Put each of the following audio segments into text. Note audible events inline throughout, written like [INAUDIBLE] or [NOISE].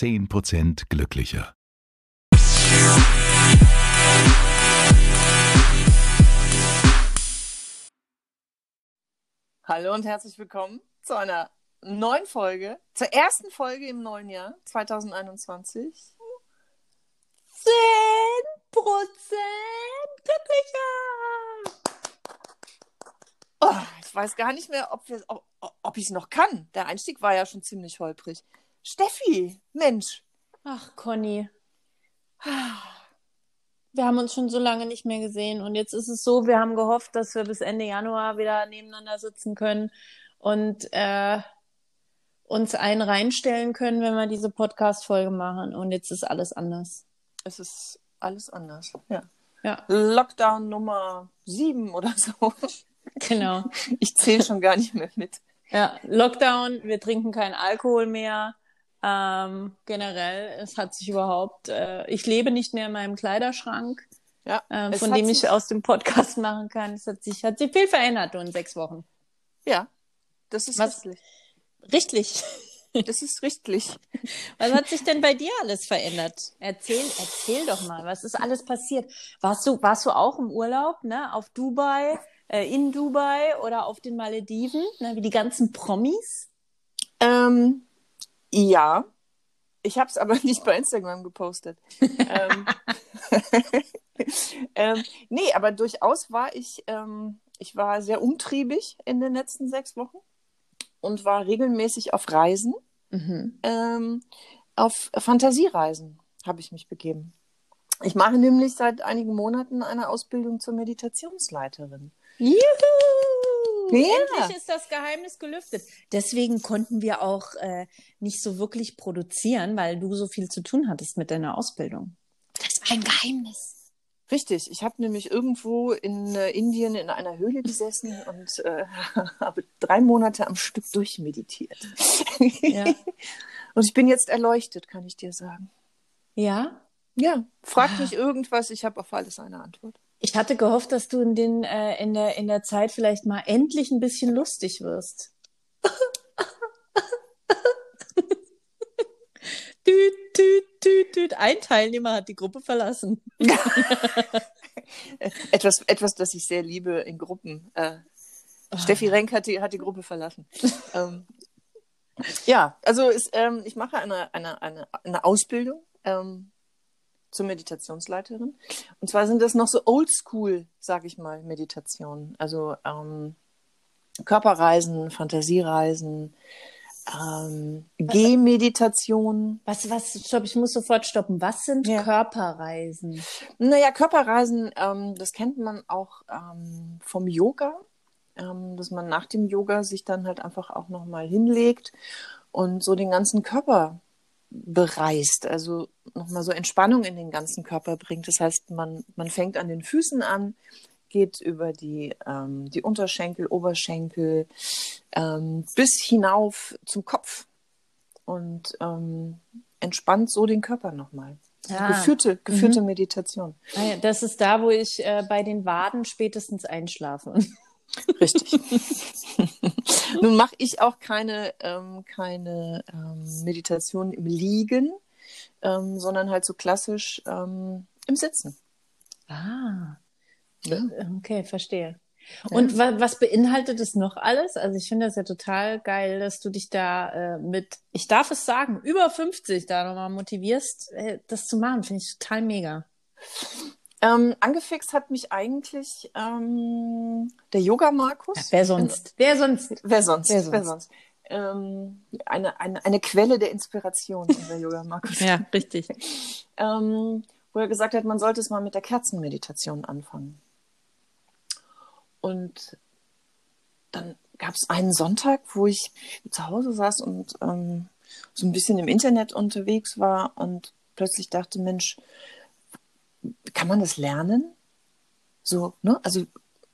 10% glücklicher. Hallo und herzlich willkommen zu einer neuen Folge, zur ersten Folge im neuen Jahr 2021. 10% glücklicher! Oh, ich weiß gar nicht mehr, ob, ob, ob ich es noch kann. Der Einstieg war ja schon ziemlich holprig. Steffi, Mensch. Ach, Conny. Wir haben uns schon so lange nicht mehr gesehen und jetzt ist es so, wir haben gehofft, dass wir bis Ende Januar wieder nebeneinander sitzen können und äh, uns einen reinstellen können, wenn wir diese Podcast-Folge machen. Und jetzt ist alles anders. Es ist alles anders. Ja. Ja, Lockdown Nummer sieben oder so. genau. Ich zähle schon gar nicht mehr mit. Ja, Lockdown, wir trinken keinen Alkohol mehr. Ähm, generell, es hat sich überhaupt, äh, ich lebe nicht mehr in meinem Kleiderschrank, Ja, äh, von dem ich aus dem Podcast [LAUGHS] machen kann. Es hat sich, hat sich viel verändert in sechs Wochen. Ja, das ist Was- richtig. Richtig. Das ist richtig. [LAUGHS] Was hat sich denn bei dir alles verändert? Erzähl, erzähl doch mal, was ist alles passiert? Warst du, warst du auch im Urlaub, ne, auf Dubai, äh, in Dubai oder auf den Malediven, ne, wie die ganzen Promis? Ähm, ja, ich habe es aber [LAUGHS] nicht bei Instagram gepostet. ähm, [LAUGHS] ähm, nee, aber durchaus war ich, ähm, ich war sehr umtriebig in den letzten sechs Wochen und war regelmäßig auf Reisen. Mhm. ähm, auf Fantasiereisen habe ich mich begeben. Ich mache nämlich seit einigen Monaten eine Ausbildung zur Meditationsleiterin. Juhu! Ja. Endlich ist das Geheimnis gelüftet. Deswegen konnten wir auch äh, nicht so wirklich produzieren, weil du so viel zu tun hattest mit deiner Ausbildung. Das war ein Geheimnis. Richtig, ich habe nämlich irgendwo in äh, Indien in einer Höhle gesessen und äh, [LAUGHS] habe drei Monate am Stück durchmeditiert. Ja. [LAUGHS] Und ich bin jetzt erleuchtet, kann ich dir sagen. ja? Ja, frag Ah. mich irgendwas, ich habe auf alles eine Antwort. Ich hatte gehofft, dass du in, den, äh, in, der, in der Zeit vielleicht mal endlich ein bisschen lustig wirst. [LAUGHS] tüt, tüt, tüt, tüt. Ein Teilnehmer hat die Gruppe verlassen. [LAUGHS] Etwas, etwas, das ich sehr liebe in Gruppen. Äh, Ah. Steffi Renk hat die, hat die Gruppe verlassen. ähm, ja, also ist, ähm, ich mache eine, eine, eine, eine Ausbildung ähm, zur Meditationsleiterin. Und zwar sind das noch so oldschool, sage ich mal, Meditationen. Also ähm, Körperreisen, Fantasiereisen, ähm, Gehmeditation. Was, was, stopp, ich muss sofort stoppen. Was sind Ja. Körperreisen? Naja, Körperreisen, ähm, das kennt man auch ähm, vom Yoga, ähm, dass man nach dem Yoga sich dann halt einfach auch nochmal hinlegt und so den ganzen Körper bereist, also nochmal so Entspannung in den ganzen Körper bringt. Das heißt, man, man fängt an den Füßen an, geht über die, ähm, die Unterschenkel, Oberschenkel ähm, bis hinauf zum Kopf und ähm, entspannt so den Körper nochmal. Ah. Geführte, geführte Meditation. Ah Das ist da, wo ich äh, bei den Waden spätestens einschlafe. Richtig. [LAUGHS] Nun mache ich auch keine, ähm, keine ähm, Meditation im Liegen, ähm, sondern halt so klassisch ähm, im Sitzen. Ah, Ja. okay, verstehe. Und wa was beinhaltet es noch alles? Also ich finde das ja total geil, dass du dich da äh, mit, ich darf es sagen, über 50 da nochmal motivierst, äh, das zu machen. Finde ich total mega. Ähm, angefixt hat mich eigentlich ähm, der Yoga Markus. Wer sonst? Wer sonst? Wer sonst? Wer sonst? Wer sonst? Ähm, eine, eine, eine Quelle der Inspiration, [LAUGHS] unser Yoga Markus. Ja, richtig. ähm, wo er gesagt hat, man sollte es mal mit der Kerzenmeditation anfangen. Und dann gab es einen Sonntag, wo ich zu Hause saß und ähm, so ein bisschen im Internet unterwegs war und plötzlich dachte, Mensch, kann man das lernen? So, ne? Also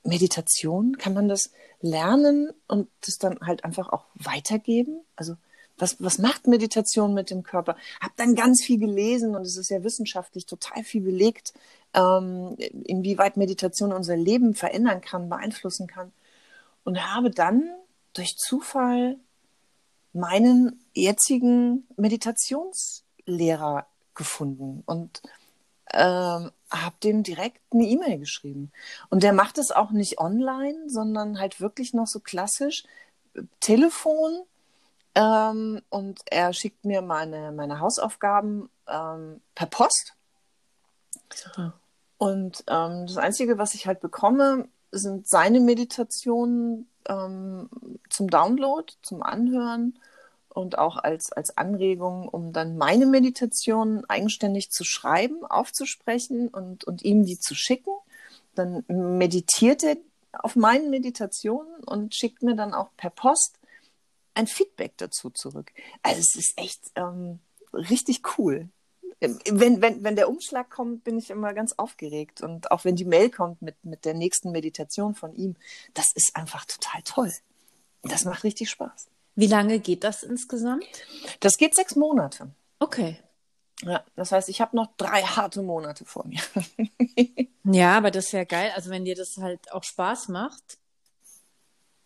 Meditation, kann man das lernen und das dann halt einfach auch weitergeben? Also was, was macht Meditation mit dem Körper? Hab dann ganz viel gelesen und es ist ja wissenschaftlich total viel belegt, ähm, inwieweit Meditation unser Leben verändern kann, beeinflussen kann. Und habe dann durch Zufall meinen jetzigen Meditations Lehrer gefunden und ähm, habe dem direkt eine E-Mail geschrieben. Und der macht es auch nicht online, sondern halt wirklich noch so klassisch äh, Telefon. Ähm, und er schickt mir meine, meine Hausaufgaben ähm, per Post. Super. Und ähm, das Einzige, was ich halt bekomme, sind seine Meditationen ähm, zum Download, zum Anhören und auch als, als Anregung, um dann meine Meditation eigenständig zu schreiben, aufzusprechen und, und ihm die zu schicken. Dann meditiert er auf meinen Meditationen und schickt mir dann auch per Post ein Feedback dazu zurück. Also es ist echt ähm, richtig cool. Wenn, wenn, wenn der Umschlag kommt, bin ich immer ganz aufgeregt. Und auch wenn die Mail kommt mit, mit der nächsten Meditation von ihm, das ist einfach total toll. Das macht richtig Spaß. Wie lange geht das insgesamt? Das geht sechs Monate. Okay. Ja, das heißt, ich habe noch drei harte Monate vor mir. [LAUGHS] ja, aber das ist ja geil. Also wenn dir das halt auch Spaß macht.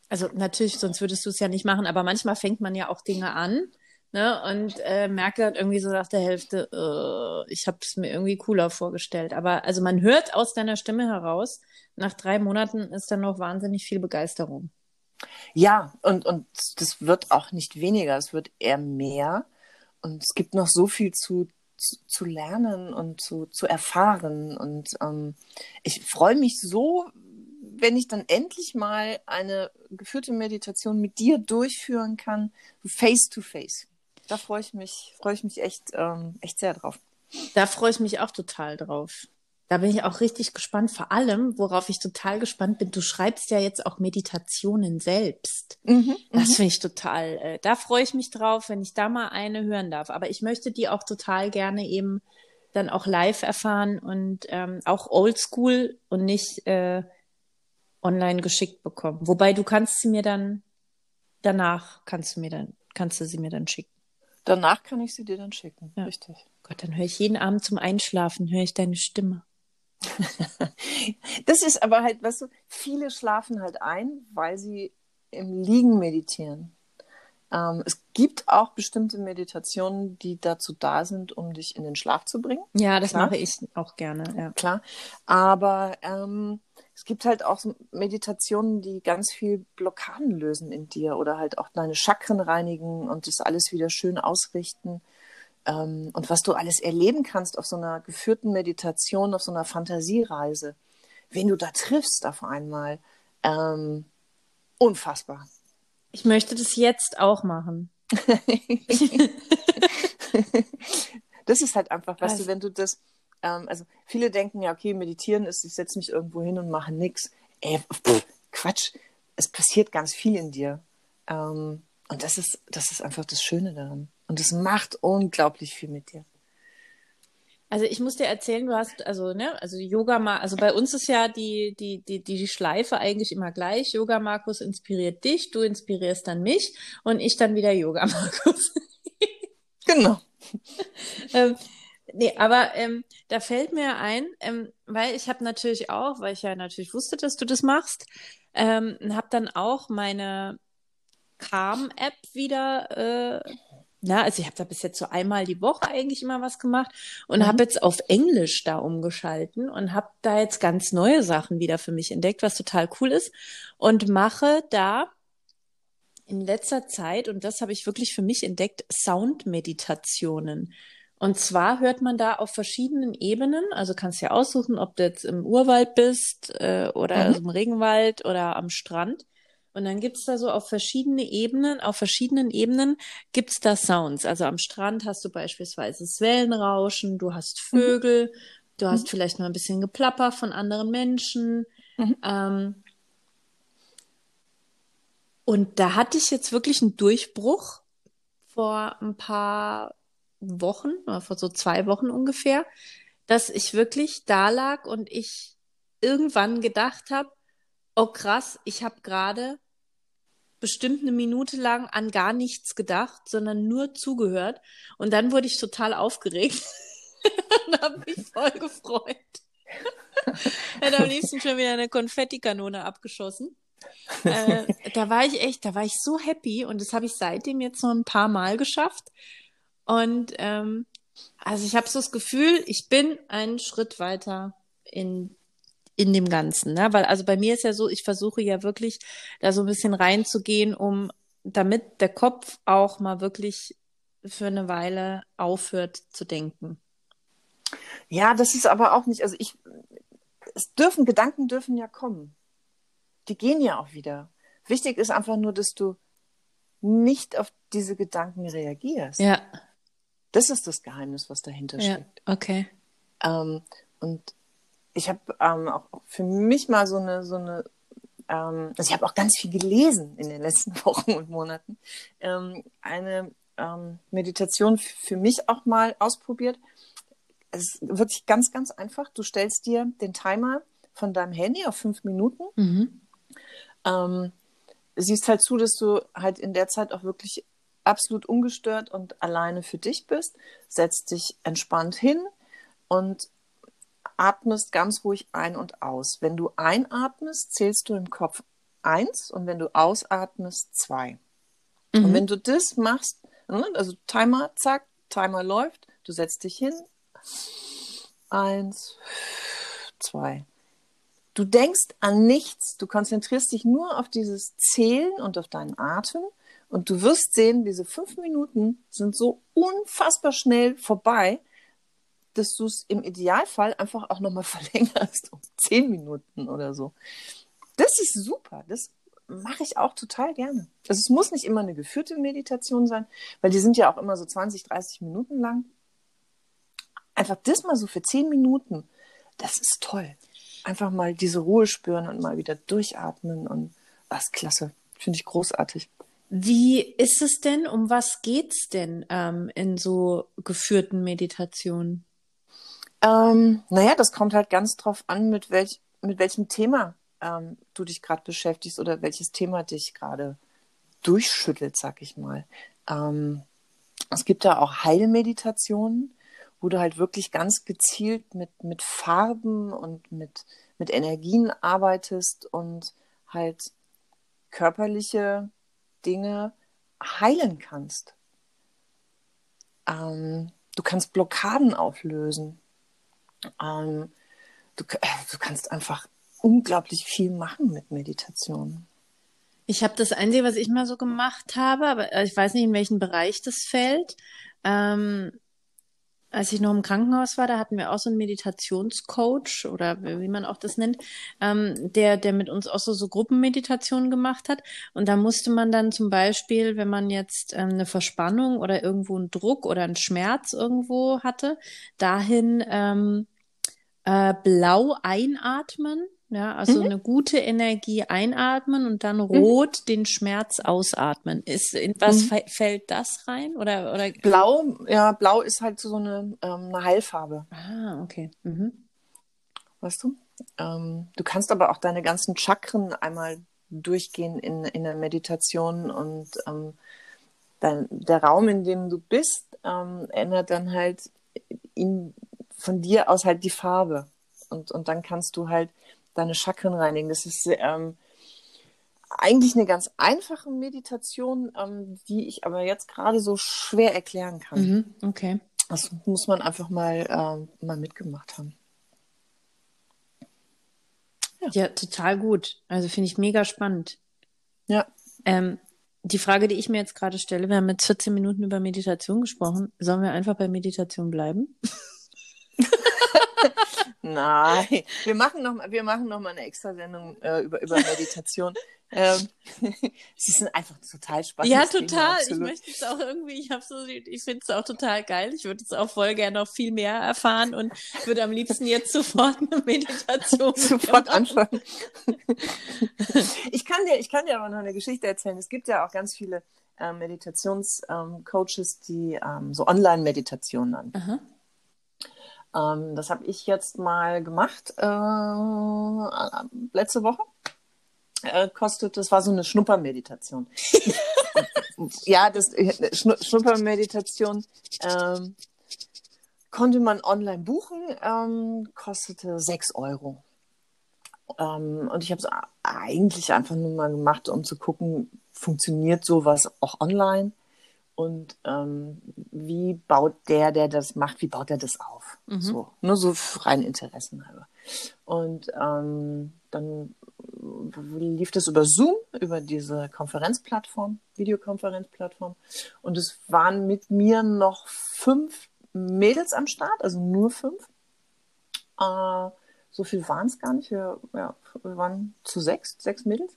Also natürlich, sonst würdest du es ja nicht machen, aber manchmal fängt man ja auch Dinge an ne, und äh, merke dann irgendwie so nach der Hälfte, äh, ich habe es mir irgendwie cooler vorgestellt. Aber also man hört aus deiner Stimme heraus, nach drei Monaten ist dann noch wahnsinnig viel Begeisterung. Ja, und, und das wird auch nicht weniger, es wird eher mehr. Und es gibt noch so viel zu, zu, zu lernen und zu, zu erfahren. Und ähm, ich freue mich so, wenn ich dann endlich mal eine geführte Meditation mit dir durchführen kann, face to face. Da freue ich mich, freue ich mich echt, ähm, echt sehr drauf. Da freue ich mich auch total drauf. Da bin ich auch richtig gespannt. Vor allem, worauf ich total gespannt bin, du schreibst ja jetzt auch Meditationen selbst. Mhm, das mhm. finde ich total, äh, da freue ich mich drauf, wenn ich da mal eine hören darf. Aber ich möchte die auch total gerne eben dann auch live erfahren und ähm, auch oldschool und nicht äh, online geschickt bekommen. Wobei du kannst sie mir dann danach kannst du mir dann kannst du sie mir dann schicken. Danach kann ich sie dir dann schicken. Ja. Richtig. Gott, dann höre ich jeden Abend zum Einschlafen höre ich deine Stimme. [LAUGHS] das ist aber halt, weißt du, viele schlafen halt ein, weil sie im Liegen meditieren. Ähm, es gibt auch bestimmte Meditationen, die dazu da sind, um dich in den Schlaf zu bringen. Ja, das Klar. mache ich auch gerne. Ja. Klar. Aber ähm, es gibt halt auch Meditationen, die ganz viel Blockaden lösen in dir oder halt auch deine Chakren reinigen und das alles wieder schön ausrichten ähm, und was du alles erleben kannst auf so einer geführten Meditation, auf so einer Fantasiereise, wen du da triffst auf einmal, ähm, unfassbar. Ich möchte das jetzt auch machen. [LAUGHS] das ist halt einfach, weißt also, du, wenn du das, ähm, also viele denken ja, okay, meditieren ist, ich setze mich irgendwo hin und mache nichts. Ey, pff, Quatsch, es passiert ganz viel in dir. Ähm, und das ist, das ist einfach das Schöne daran. Und es macht unglaublich viel mit dir. Also ich muss dir erzählen, du hast, also, ne, also Yoga, also bei uns ist ja die, die, die, die Schleife eigentlich immer gleich. Yoga Markus inspiriert dich, du inspirierst dann mich und ich dann wieder Yoga [LAUGHS] Markus. genau. [LAUGHS] ähm, nee, aber ähm, da fällt mir ein, ähm, weil ich habe natürlich auch, weil ich ja natürlich wusste, dass du das machst, ähm, habe dann auch meine Calm-App wieder äh, na, also ich habe da bis jetzt so einmal die Woche eigentlich immer was gemacht und mhm. habe jetzt auf Englisch da umgeschalten und habe da jetzt ganz neue Sachen wieder für mich entdeckt, was total cool ist und mache da in letzter Zeit und das habe ich wirklich für mich entdeckt Soundmeditationen. Und zwar hört man da auf verschiedenen Ebenen, also kannst ja aussuchen, ob du jetzt im Urwald bist äh, oder mhm. also im Regenwald oder am Strand. Und dann gibt's da so auf verschiedene Ebenen, auf verschiedenen Ebenen gibt's da Sounds. Also am Strand hast du beispielsweise das Wellenrauschen, du hast mhm. Vögel, mhm. du hast mhm. vielleicht mal ein bisschen Geplapper von anderen Menschen. Mhm. Ähm, und da hatte ich jetzt wirklich einen Durchbruch vor ein paar Wochen, oder vor so zwei Wochen ungefähr, dass ich wirklich da lag und ich irgendwann gedacht habe, oh krass, ich habe gerade bestimmt eine Minute lang an gar nichts gedacht, sondern nur zugehört. Und dann wurde ich total aufgeregt [LAUGHS] und habe mich voll gefreut. [LAUGHS] Hätte am liebsten schon wieder eine Konfettikanone abgeschossen. Äh, da war ich echt, da war ich so happy und das habe ich seitdem jetzt noch ein paar Mal geschafft. Und ähm, Also ich habe so das Gefühl, ich bin einen Schritt weiter in in dem Ganzen, ne? Weil also bei mir ist ja so, ich versuche ja wirklich da so ein bisschen reinzugehen, um damit der Kopf auch mal wirklich für eine Weile aufhört zu denken. Ja, das ist aber auch nicht, also ich, es dürfen, Gedanken dürfen ja kommen. Die gehen ja auch wieder. Wichtig ist einfach nur, dass du nicht auf diese Gedanken reagierst. Ja. Das ist das Geheimnis, was dahinter Ja, steckt. okay. Ähm, und ich habe ähm, auch für mich mal so eine, so eine ähm, also ich habe auch ganz viel gelesen in den letzten [LAUGHS] Wochen und Monaten, ähm, eine ähm, Meditation für mich auch mal ausprobiert. Es ist wirklich ganz, ganz einfach. Du stellst dir den Timer von deinem Handy auf fünf Minuten. Mhm. Ähm, siehst halt zu, dass du halt in der Zeit auch wirklich absolut ungestört und alleine für dich bist. Setzt dich entspannt hin und atmest ganz ruhig ein und aus. Wenn du einatmest, zählst du im Kopf eins und wenn du ausatmest, zwei. Und Mhm. wenn du das machst, ne, also Timer, zack, Timer läuft, du setzt dich hin, eins, zwei. Du denkst an nichts, du konzentrierst dich nur auf dieses Zählen und auf deinen Atem und du wirst sehen, diese fünf Minuten sind so unfassbar schnell vorbei, dass du es im Idealfall einfach auch nochmal [LAUGHS] verlängerst um zehn Minuten oder so. Das ist super, das mache ich auch total gerne. Also es muss nicht immer eine geführte Meditation sein, weil die sind ja auch immer so 20, 30 Minuten lang. Einfach das mal so für zehn Minuten, das ist toll. Einfach mal diese Ruhe spüren und mal wieder durchatmen und ist klasse. Finde ich großartig. Wie ist es denn? Um was geht's denn ähm, in so geführten Meditationen? Ähm, naja, das kommt halt ganz drauf an, mit, welch, mit welchem Thema ähm, du dich gerade beschäftigst oder welches Thema dich gerade durchschüttelt, sag ich mal. Ähm, es gibt da auch Heilmeditationen, wo du halt wirklich ganz gezielt mit, mit Farben und mit, mit Energien arbeitest und halt körperliche Dinge heilen kannst. Ähm, du kannst Blockaden auflösen. Ähm, du, äh, du kannst einfach unglaublich viel machen mit Meditation. Ich habe das Einzige, was ich mal so gemacht habe, aber äh, ich weiß nicht, in welchen Bereich das fällt. Ähm, als ich noch im Krankenhaus war, da hatten wir auch so einen Meditationscoach oder wie man auch das nennt, ähm, der, der mit uns auch so, so Gruppenmeditationen gemacht hat. Und da musste man dann zum Beispiel, wenn man jetzt ähm, eine Verspannung oder irgendwo einen Druck oder einen Schmerz irgendwo hatte, dahin ähm, äh, blau einatmen. Ja, also Mhm. eine gute Energie einatmen und dann rot den Schmerz ausatmen. Ist, in was Mhm. fä- fällt das rein? Oder, oder? Blau, ja, Blau ist halt so eine, ähm, eine Heilfarbe, Ah, okay. Mhm. weißt du? Ähm, du kannst aber auch deine ganzen Chakren einmal durchgehen in, in der Meditation und ähm, dein, der Raum, in dem du bist, ähm, ändert dann halt in, von dir aus halt die Farbe. Und, und dann kannst du halt deine Chakren reinigen. Das ist ähm, eigentlich eine ganz einfache Meditation, ähm, die ich aber jetzt gerade so schwer erklären kann. Mhm. Okay. Das muss man einfach mal, ähm, mal mitgemacht haben. Ja, total gut. Also finde ich mega spannend. Ja. Ähm, die Frage, die ich mir jetzt gerade stelle, wir haben jetzt 14 Minuten über Meditation gesprochen. Sollen wir einfach bei Meditation bleiben? [LAUGHS] [LAUGHS] Nein, wir machen noch, mal- wir machen noch mal eine Extra-Sendung äh, über, über Meditation. [LAUGHS] ähm, [LAUGHS] sie sind einfach total spannend. Ja, total. Ich möchte es auch irgendwie, ich habe so, ich finde es auch total geil. Ich würde es auch voll gerne noch viel mehr erfahren und würde am liebsten jetzt sofort eine Meditation sofort anfangen. ich, kann dir, ich kann dir aber noch eine Geschichte erzählen. Es gibt ja auch ganz viele äh, Meditationscoaches, die ähm, so Online-Meditationen an. Aha. Ähm, das habe ich jetzt mal gemacht äh, letzte Woche. Äh, kostet, das war so eine Schnuppermeditation. [LAUGHS] ja, das äh, Schnu Schnuppermeditation ähm, konnte man online buchen, ähm, kostete 6 Euro. Ähm, und ich habe es eigentlich einfach nur mal gemacht, um zu gucken, funktioniert sowas auch online. Und ähm, wie baut der, der das macht, wie baut er das auf? Mhm. So, nur so rein Interessen halber. Und ähm, dann lief das über Zoom, über diese Konferenzplattform, Videokonferenzplattform. Und es waren mit mir noch fünf Mädels am Start, also nur fünf. Äh, so viel waren es gar nicht. Wir, ja, wir waren zu sechs, sechs Mädels.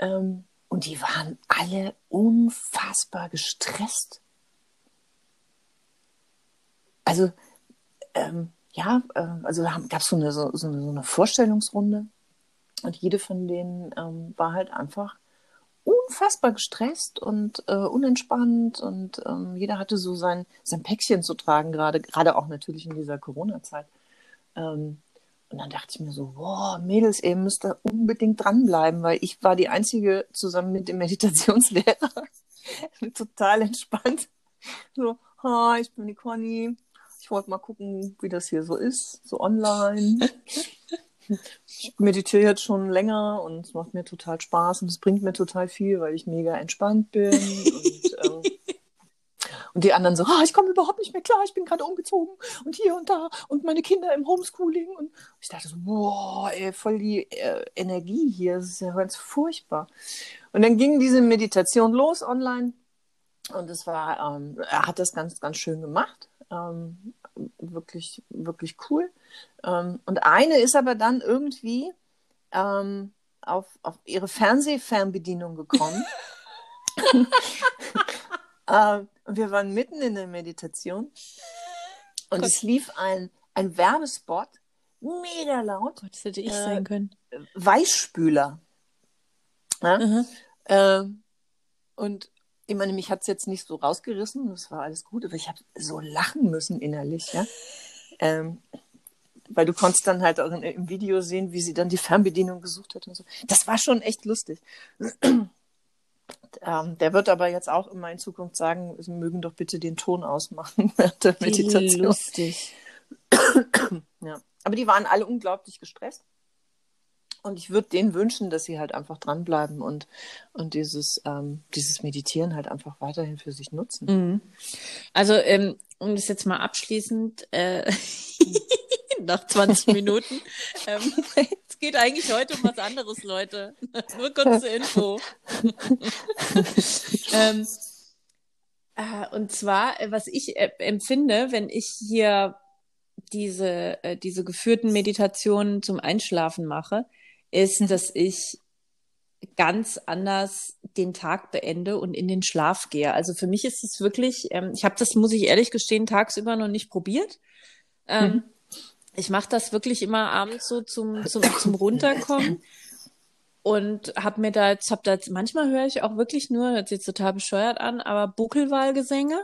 Ähm, und die waren alle unfassbar gestresst. Also, ähm, ja, äh, also gab es so eine, so, so, so eine Vorstellungsrunde. Und jede von denen ähm, war halt einfach unfassbar gestresst und äh, unentspannt und ähm, jeder hatte so sein, sein Päckchen zu tragen, gerade, gerade auch natürlich in dieser Corona-Zeit. Ähm, und dann dachte ich mir so, wow, Mädels, ihr müsst da unbedingt dranbleiben, weil ich war die Einzige zusammen mit dem Meditationslehrer, [LAUGHS] total entspannt. So, hi, ich bin die Conny. Ich wollte mal gucken, wie das hier so ist, so online. Ich meditiere jetzt schon länger und es macht mir total Spaß und es bringt mir total viel, weil ich mega entspannt bin. Und, ähm, und die anderen so, ah, ich komme überhaupt nicht mehr klar, ich bin gerade umgezogen und hier und da und meine Kinder im Homeschooling. Und ich dachte so, boah, ey, voll die äh, Energie hier, das ist ja ganz furchtbar. Und dann ging diese Meditation los online und es war, ähm, er hat das ganz, ganz schön gemacht. Ähm, wirklich, wirklich cool. Ähm, und eine ist aber dann irgendwie ähm, auf, auf ihre Fernsehfernbedienung gekommen. [LAUGHS] äh, wir waren mitten in der Meditation und Gott. es lief ein, ein Werbespot, mega laut. Gott, das hätte ich äh, sein können. Weichspüler. Ja? Mhm. Äh, und ich meine, mich hat es jetzt nicht so rausgerissen, das war alles gut, aber ich habe so lachen müssen innerlich, ja. Ähm, weil du konntest dann halt auch in, im Video sehen, wie sie dann die Fernbedienung gesucht hat und so. Das war schon echt lustig. Ähm, der wird aber jetzt auch immer in Zukunft sagen, sie mögen doch bitte den Ton ausmachen [LAUGHS] während der Meditation. Lustig. [CLEARS THROAT] ja. Aber die waren alle unglaublich gestresst. Und ich würde denen wünschen, dass sie halt einfach dranbleiben und, und dieses, ähm, dieses Meditieren halt einfach weiterhin für sich nutzen. Mhm. Also, ähm, um das jetzt mal abschließend, äh, [LAUGHS] nach 20 [LAUGHS] Minuten, ähm, es geht eigentlich heute um was anderes, Leute. Nur kurze Info. [LAUGHS] ähm, äh, und zwar, äh, was ich äh, empfinde, wenn ich hier diese, äh, diese geführten Meditationen zum Einschlafen mache, ist, mhm. dass ich ganz anders den Tag beende und in den Schlaf gehe. Also für mich ist es wirklich, ähm, ich habe das, muss ich ehrlich gestehen, tagsüber noch nicht probiert. Ähm, mhm. Ich mache das wirklich immer abends so zum, zum, [COUGHS] zum Runterkommen und habe mir da jetzt, hab da jetzt, manchmal höre ich auch wirklich nur, hört sich jetzt total bescheuert an, aber Buckelwahlgesänge,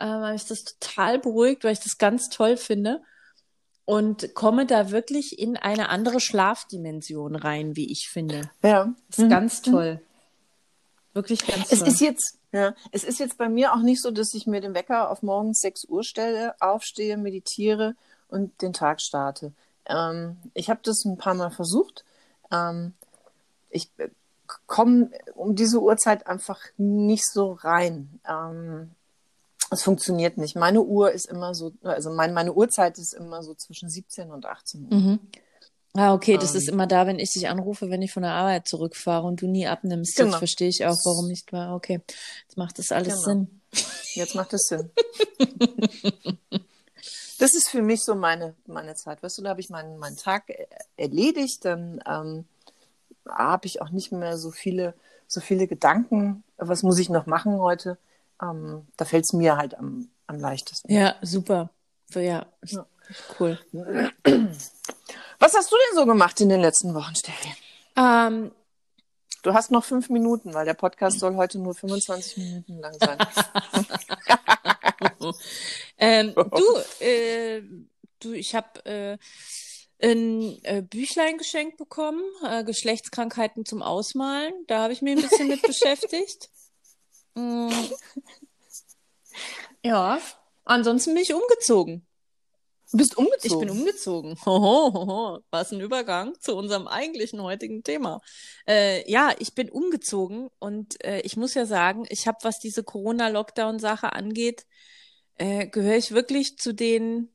äh, weil ich das total beruhigt, weil ich das ganz toll finde und komme da wirklich in eine andere Schlafdimension rein, wie ich finde. Ja. Das ist mhm. ganz toll. Wirklich ganz es toll. Ist jetzt, ja, es ist jetzt bei mir auch nicht so, dass ich mir den Wecker auf morgens 6 Uhr stelle, aufstehe, meditiere und den Tag starte. Ähm, ich habe das ein paar Mal versucht. Ähm, ich äh, komme um diese Uhrzeit einfach nicht so rein. Ähm, es funktioniert nicht. Meine Uhr ist immer so, also mein, meine Uhrzeit ist immer so zwischen 17 und 18 Uhr. Mhm. Ah, okay, das ähm, ist immer da, wenn ich dich anrufe, wenn ich von der Arbeit zurückfahre und du nie abnimmst. Genau. Jetzt verstehe ich auch, warum nicht war. Okay, jetzt macht das alles genau. Sinn. Jetzt macht es Sinn. [LAUGHS] das ist für mich so meine, meine Zeit. Weißt du, da habe ich meinen, meinen Tag erledigt, dann ähm, habe ich auch nicht mehr so viele, so viele Gedanken. Was muss ich noch machen heute? ähm, da fällt es mir halt am, am leichtesten. Ja, super. So, ja. ja. cool. [CLEARS THROAT] Was hast du denn so gemacht in den letzten Wochen, Steffi? Ähm, du hast noch fünf Minuten, weil der Podcast soll heute nur 25 Minuten lang sein. [LAUGHS] [LAUGHS] ähm, du, äh, du, ich habe äh, ein äh, Büchlein geschenkt bekommen, äh, Geschlechtskrankheiten zum Ausmalen. Da habe ich mich ein bisschen mit [LAUGHS] beschäftigt. Mm. Ja, ansonsten bin ich umgezogen. Du bist umgezogen. Ich bin umgezogen. [LAUGHS] Hoho, was ein Übergang zu unserem eigentlichen heutigen Thema. Äh, ja, ich bin umgezogen und äh, ich muss ja sagen, ich habe, was diese Corona-Lockdown-Sache angeht, äh, gehöre ich wirklich zu den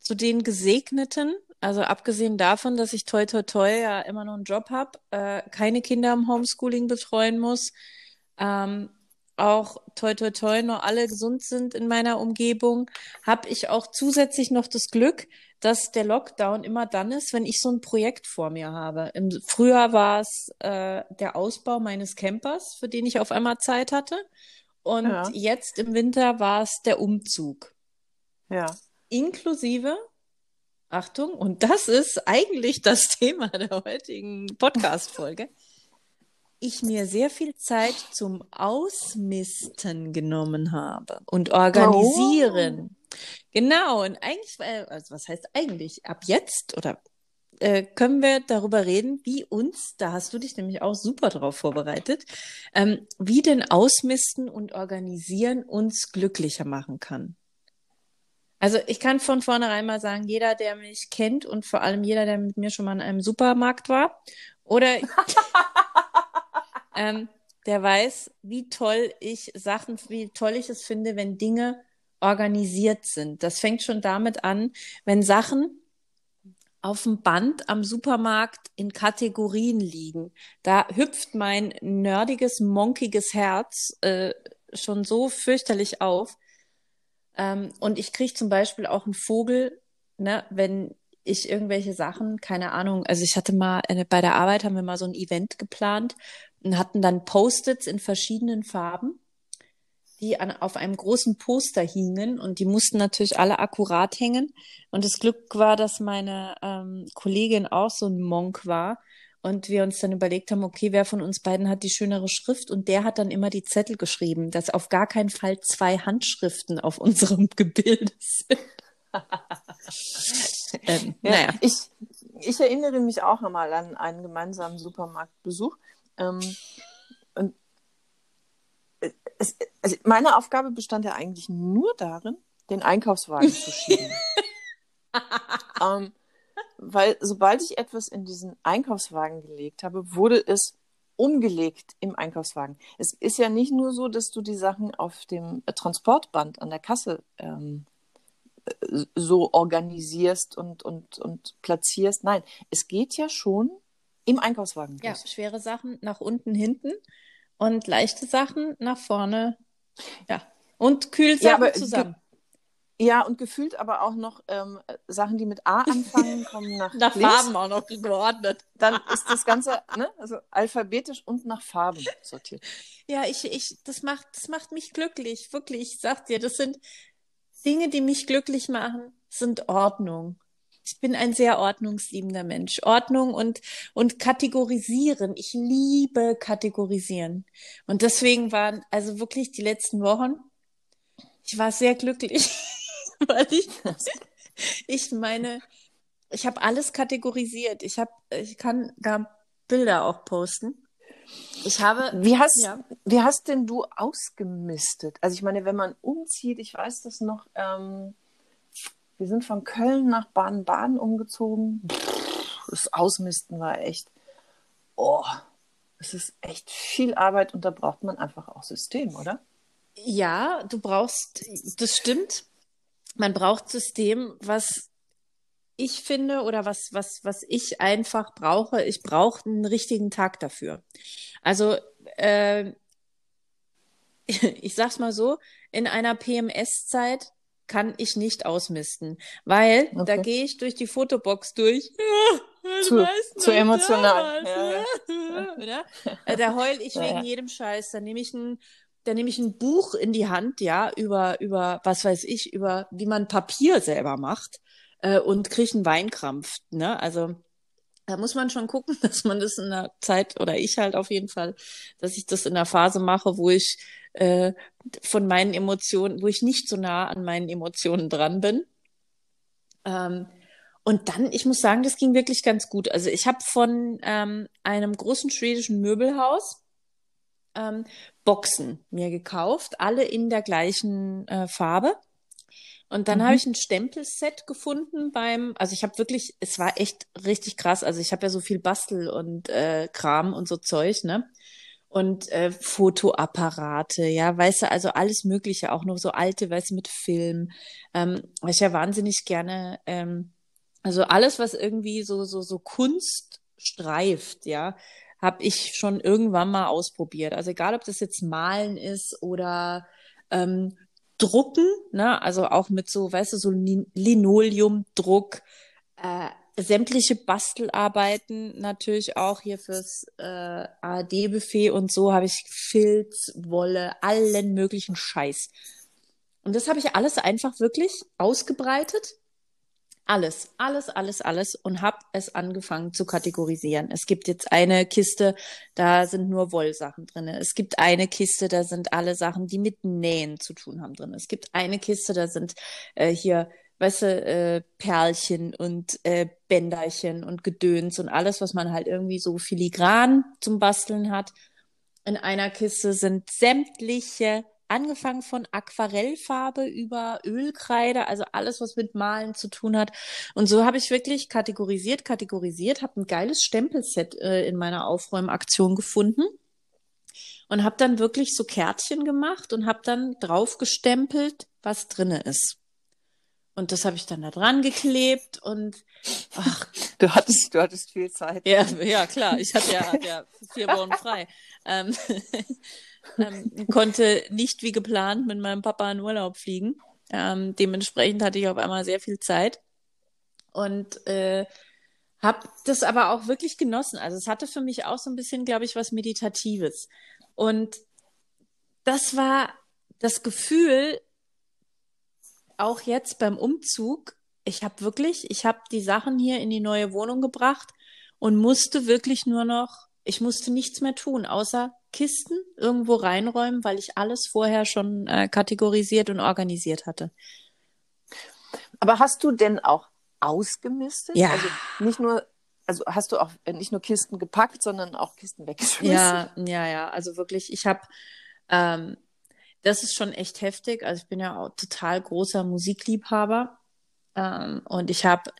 zu den Gesegneten. Also abgesehen davon, dass ich toi toi toi ja immer noch einen Job habe, äh, keine Kinder im Homeschooling betreuen muss, ähm, auch toi toi toi noch alle gesund sind in meiner Umgebung, habe ich auch zusätzlich noch das Glück, dass der Lockdown immer dann ist, wenn ich so ein Projekt vor mir habe. Im Frühjahr war es äh, der Ausbau meines Campers, für den ich auf einmal Zeit hatte. Und Ja. jetzt im Winter war es der Umzug. Ja. Inklusive, Achtung, und das ist eigentlich das [LAUGHS] Thema der heutigen Podcast-Folge, ich mir sehr viel Zeit zum Ausmisten genommen habe und organisieren. Genau, und eigentlich, äh, also was heißt eigentlich, ab jetzt oder äh, können wir darüber reden, wie uns, da hast du dich nämlich auch super drauf vorbereitet, ähm, wie denn Ausmisten und Organisieren uns glücklicher machen kann. Also ich kann von vornherein mal sagen, jeder, der mich kennt und vor allem jeder, der mit mir schon mal in einem Supermarkt war oder [LAUGHS] ähm, der weiß, wie toll ich Sachen, wie toll ich es finde, wenn Dinge organisiert sind. Das fängt schon damit an, wenn Sachen auf dem Band am Supermarkt in Kategorien liegen. Da hüpft mein nerdiges, monkiges Herz äh, schon so fürchterlich auf. Ähm, und ich kriege zum Beispiel auch einen Vogel, ne, wenn ich irgendwelche Sachen, keine Ahnung, also ich hatte mal äh, bei der Arbeit haben wir mal so ein Event geplant und hatten dann Post-its in verschiedenen Farben, die an, auf einem großen Poster hingen und die mussten natürlich alle akkurat hängen. Und das Glück war, dass meine ähm, Kollegin auch so ein Monk war und wir uns dann überlegt haben, okay, wer von uns beiden hat die schönere Schrift? Und der hat dann immer die Zettel geschrieben, dass auf gar keinen Fall zwei Handschriften auf [LAUGHS] unserem Gebilde sind. [LAUGHS] ähm, Ja, naja. ich, ich erinnere mich auch einmal an einen gemeinsamen Supermarktbesuch. Ähm, es, also meine Aufgabe bestand ja eigentlich nur darin, den Einkaufswagen zu schieben. [LAUGHS] ähm, weil sobald ich etwas in diesen Einkaufswagen gelegt habe, wurde es umgelegt im Einkaufswagen. Es ist ja nicht nur so, dass du die Sachen auf dem Transportband an der Kasse ähm, äh, so organisierst und, und, und platzierst. Nein, es geht ja schon im Einkaufswagen. Ja, schwere Sachen nach unten, hinten und leichte Sachen nach vorne. Ja. Und Kühlsachen Ja, aber zusammen. ja, und gefühlt aber auch noch ähm, Sachen, die mit A [LAUGHS] anfangen, kommen nach, Nach links. Farben auch noch geordnet. Dann ist das Ganze ne, also alphabetisch und nach Farben sortiert. Ja, ich, ich, das macht, das macht mich glücklich. Wirklich, ich sag dir, das sind Dinge, die mich glücklich machen, sind Ordnung. Ich bin ein sehr ordnungsliebender Mensch. Ordnung und, und kategorisieren. Ich liebe kategorisieren. Und deswegen waren also wirklich die letzten Wochen, ich war sehr glücklich, [LAUGHS] weil ich, ich meine, ich habe alles kategorisiert. Ich habe, ich kann da Bilder auch posten. Ich habe, Wie hast, Ja. wie hast denn du ausgemistet? Also ich meine, wenn man umzieht, ich weiß das noch, ähm, wir sind von Köln nach Baden-Baden umgezogen. Das Ausmisten war echt, oh, es ist echt viel Arbeit und da braucht man einfach auch System, oder? Ja, du brauchst, das stimmt. Man braucht System, was ich finde oder was, was, was ich einfach brauche. Ich brauche einen richtigen Tag dafür. Also, äh, [LAUGHS] ich sag's mal so, in einer PMS-Zeit kann ich nicht ausmisten, weil da Okay. gehe ich durch die Fotobox durch. [LAUGHS] Ja, Zu- zu emotional. Ja, [LAUGHS] Oder? Äh, Da heul ich [LAUGHS] Ja, wegen ja. jedem Scheiß. Da nehme ich ein, da nehme ich ein Buch in die Hand, ja, über, über, was weiß ich, über wie man Papier selber macht äh, und kriege einen Weinkrampf. Ne? Also da muss man schon gucken, dass man das in der Zeit, oder ich halt auf jeden Fall, dass ich das in der Phase mache, wo ich äh, von meinen Emotionen, wo ich nicht so nah an meinen Emotionen dran bin. Ähm, und dann, ich muss sagen, das ging wirklich ganz gut. Also ich habe von ähm, einem großen schwedischen Möbelhaus ähm, Boxen mir gekauft, alle in der gleichen äh, Farbe. Und dann Mhm. habe ich ein Stempelset gefunden beim, also ich habe wirklich, es war echt richtig krass. Also ich habe ja so viel Bastel und äh, Kram und so Zeug, ne? Und äh, Fotoapparate, ja, weißt du, also alles Mögliche, auch noch so alte, weißt du, mit Film. Ähm, weil ich ja wahnsinnig gerne, ähm, also alles, was irgendwie so, so, so Kunst streift, ja, habe ich schon irgendwann mal ausprobiert. Also egal, ob das jetzt Malen ist oder ähm, Drucken, ne, also auch mit so, weißt du, so Lin Linoleumdruck, äh, sämtliche Bastelarbeiten natürlich auch hier fürs äh, ARD-Buffet und so habe ich Filz, Wolle, allen möglichen Scheiß. Und das habe ich alles einfach wirklich ausgebreitet. Alles, alles, alles, alles und habe es angefangen zu kategorisieren. Es gibt jetzt eine Kiste, da sind nur Wollsachen drin. Es gibt eine Kiste, da sind alle Sachen, die mit Nähen zu tun haben drin. Es gibt eine Kiste, da sind äh, hier, weißt du, äh, Perlchen und äh, Bänderchen und Gedöns und alles, was man halt irgendwie so filigran zum Basteln hat. In einer Kiste sind sämtliche angefangen von Aquarellfarbe über Ölkreide, also alles, was mit Malen zu tun hat. Und so habe ich wirklich kategorisiert, kategorisiert, habe ein geiles Stempelset äh, in meiner Aufräumaktion gefunden und habe dann wirklich so Kärtchen gemacht und habe dann drauf gestempelt, was drinne ist. Und das habe ich dann da dran geklebt und ach, Du hattest, du hattest viel Zeit. ja, ja, klar. Ich hatte ja, hatte ja vier Wochen frei. Ähm, [LAUGHS] ähm, konnte nicht wie geplant mit meinem Papa in Urlaub fliegen. Ähm, dementsprechend hatte ich auf einmal sehr viel Zeit und äh, habe das aber auch wirklich genossen. Also es hatte für mich auch so ein bisschen, glaube ich, was Meditatives. Und das war das Gefühl, auch jetzt beim Umzug, ich habe wirklich, ich habe die Sachen hier in die neue Wohnung gebracht und musste wirklich nur noch, ich musste nichts mehr tun, außer Kisten irgendwo reinräumen, weil ich alles vorher schon äh, kategorisiert und organisiert hatte. Aber hast du denn auch ausgemistet? Ja. Also nicht nur, also hast du auch äh, nicht nur Kisten gepackt, sondern auch Kisten weggeschmissen? Ja, ja, ja. Also wirklich, ich habe, ähm, das ist schon echt heftig. Also ich bin ja auch total großer Musikliebhaber ähm, und ich habe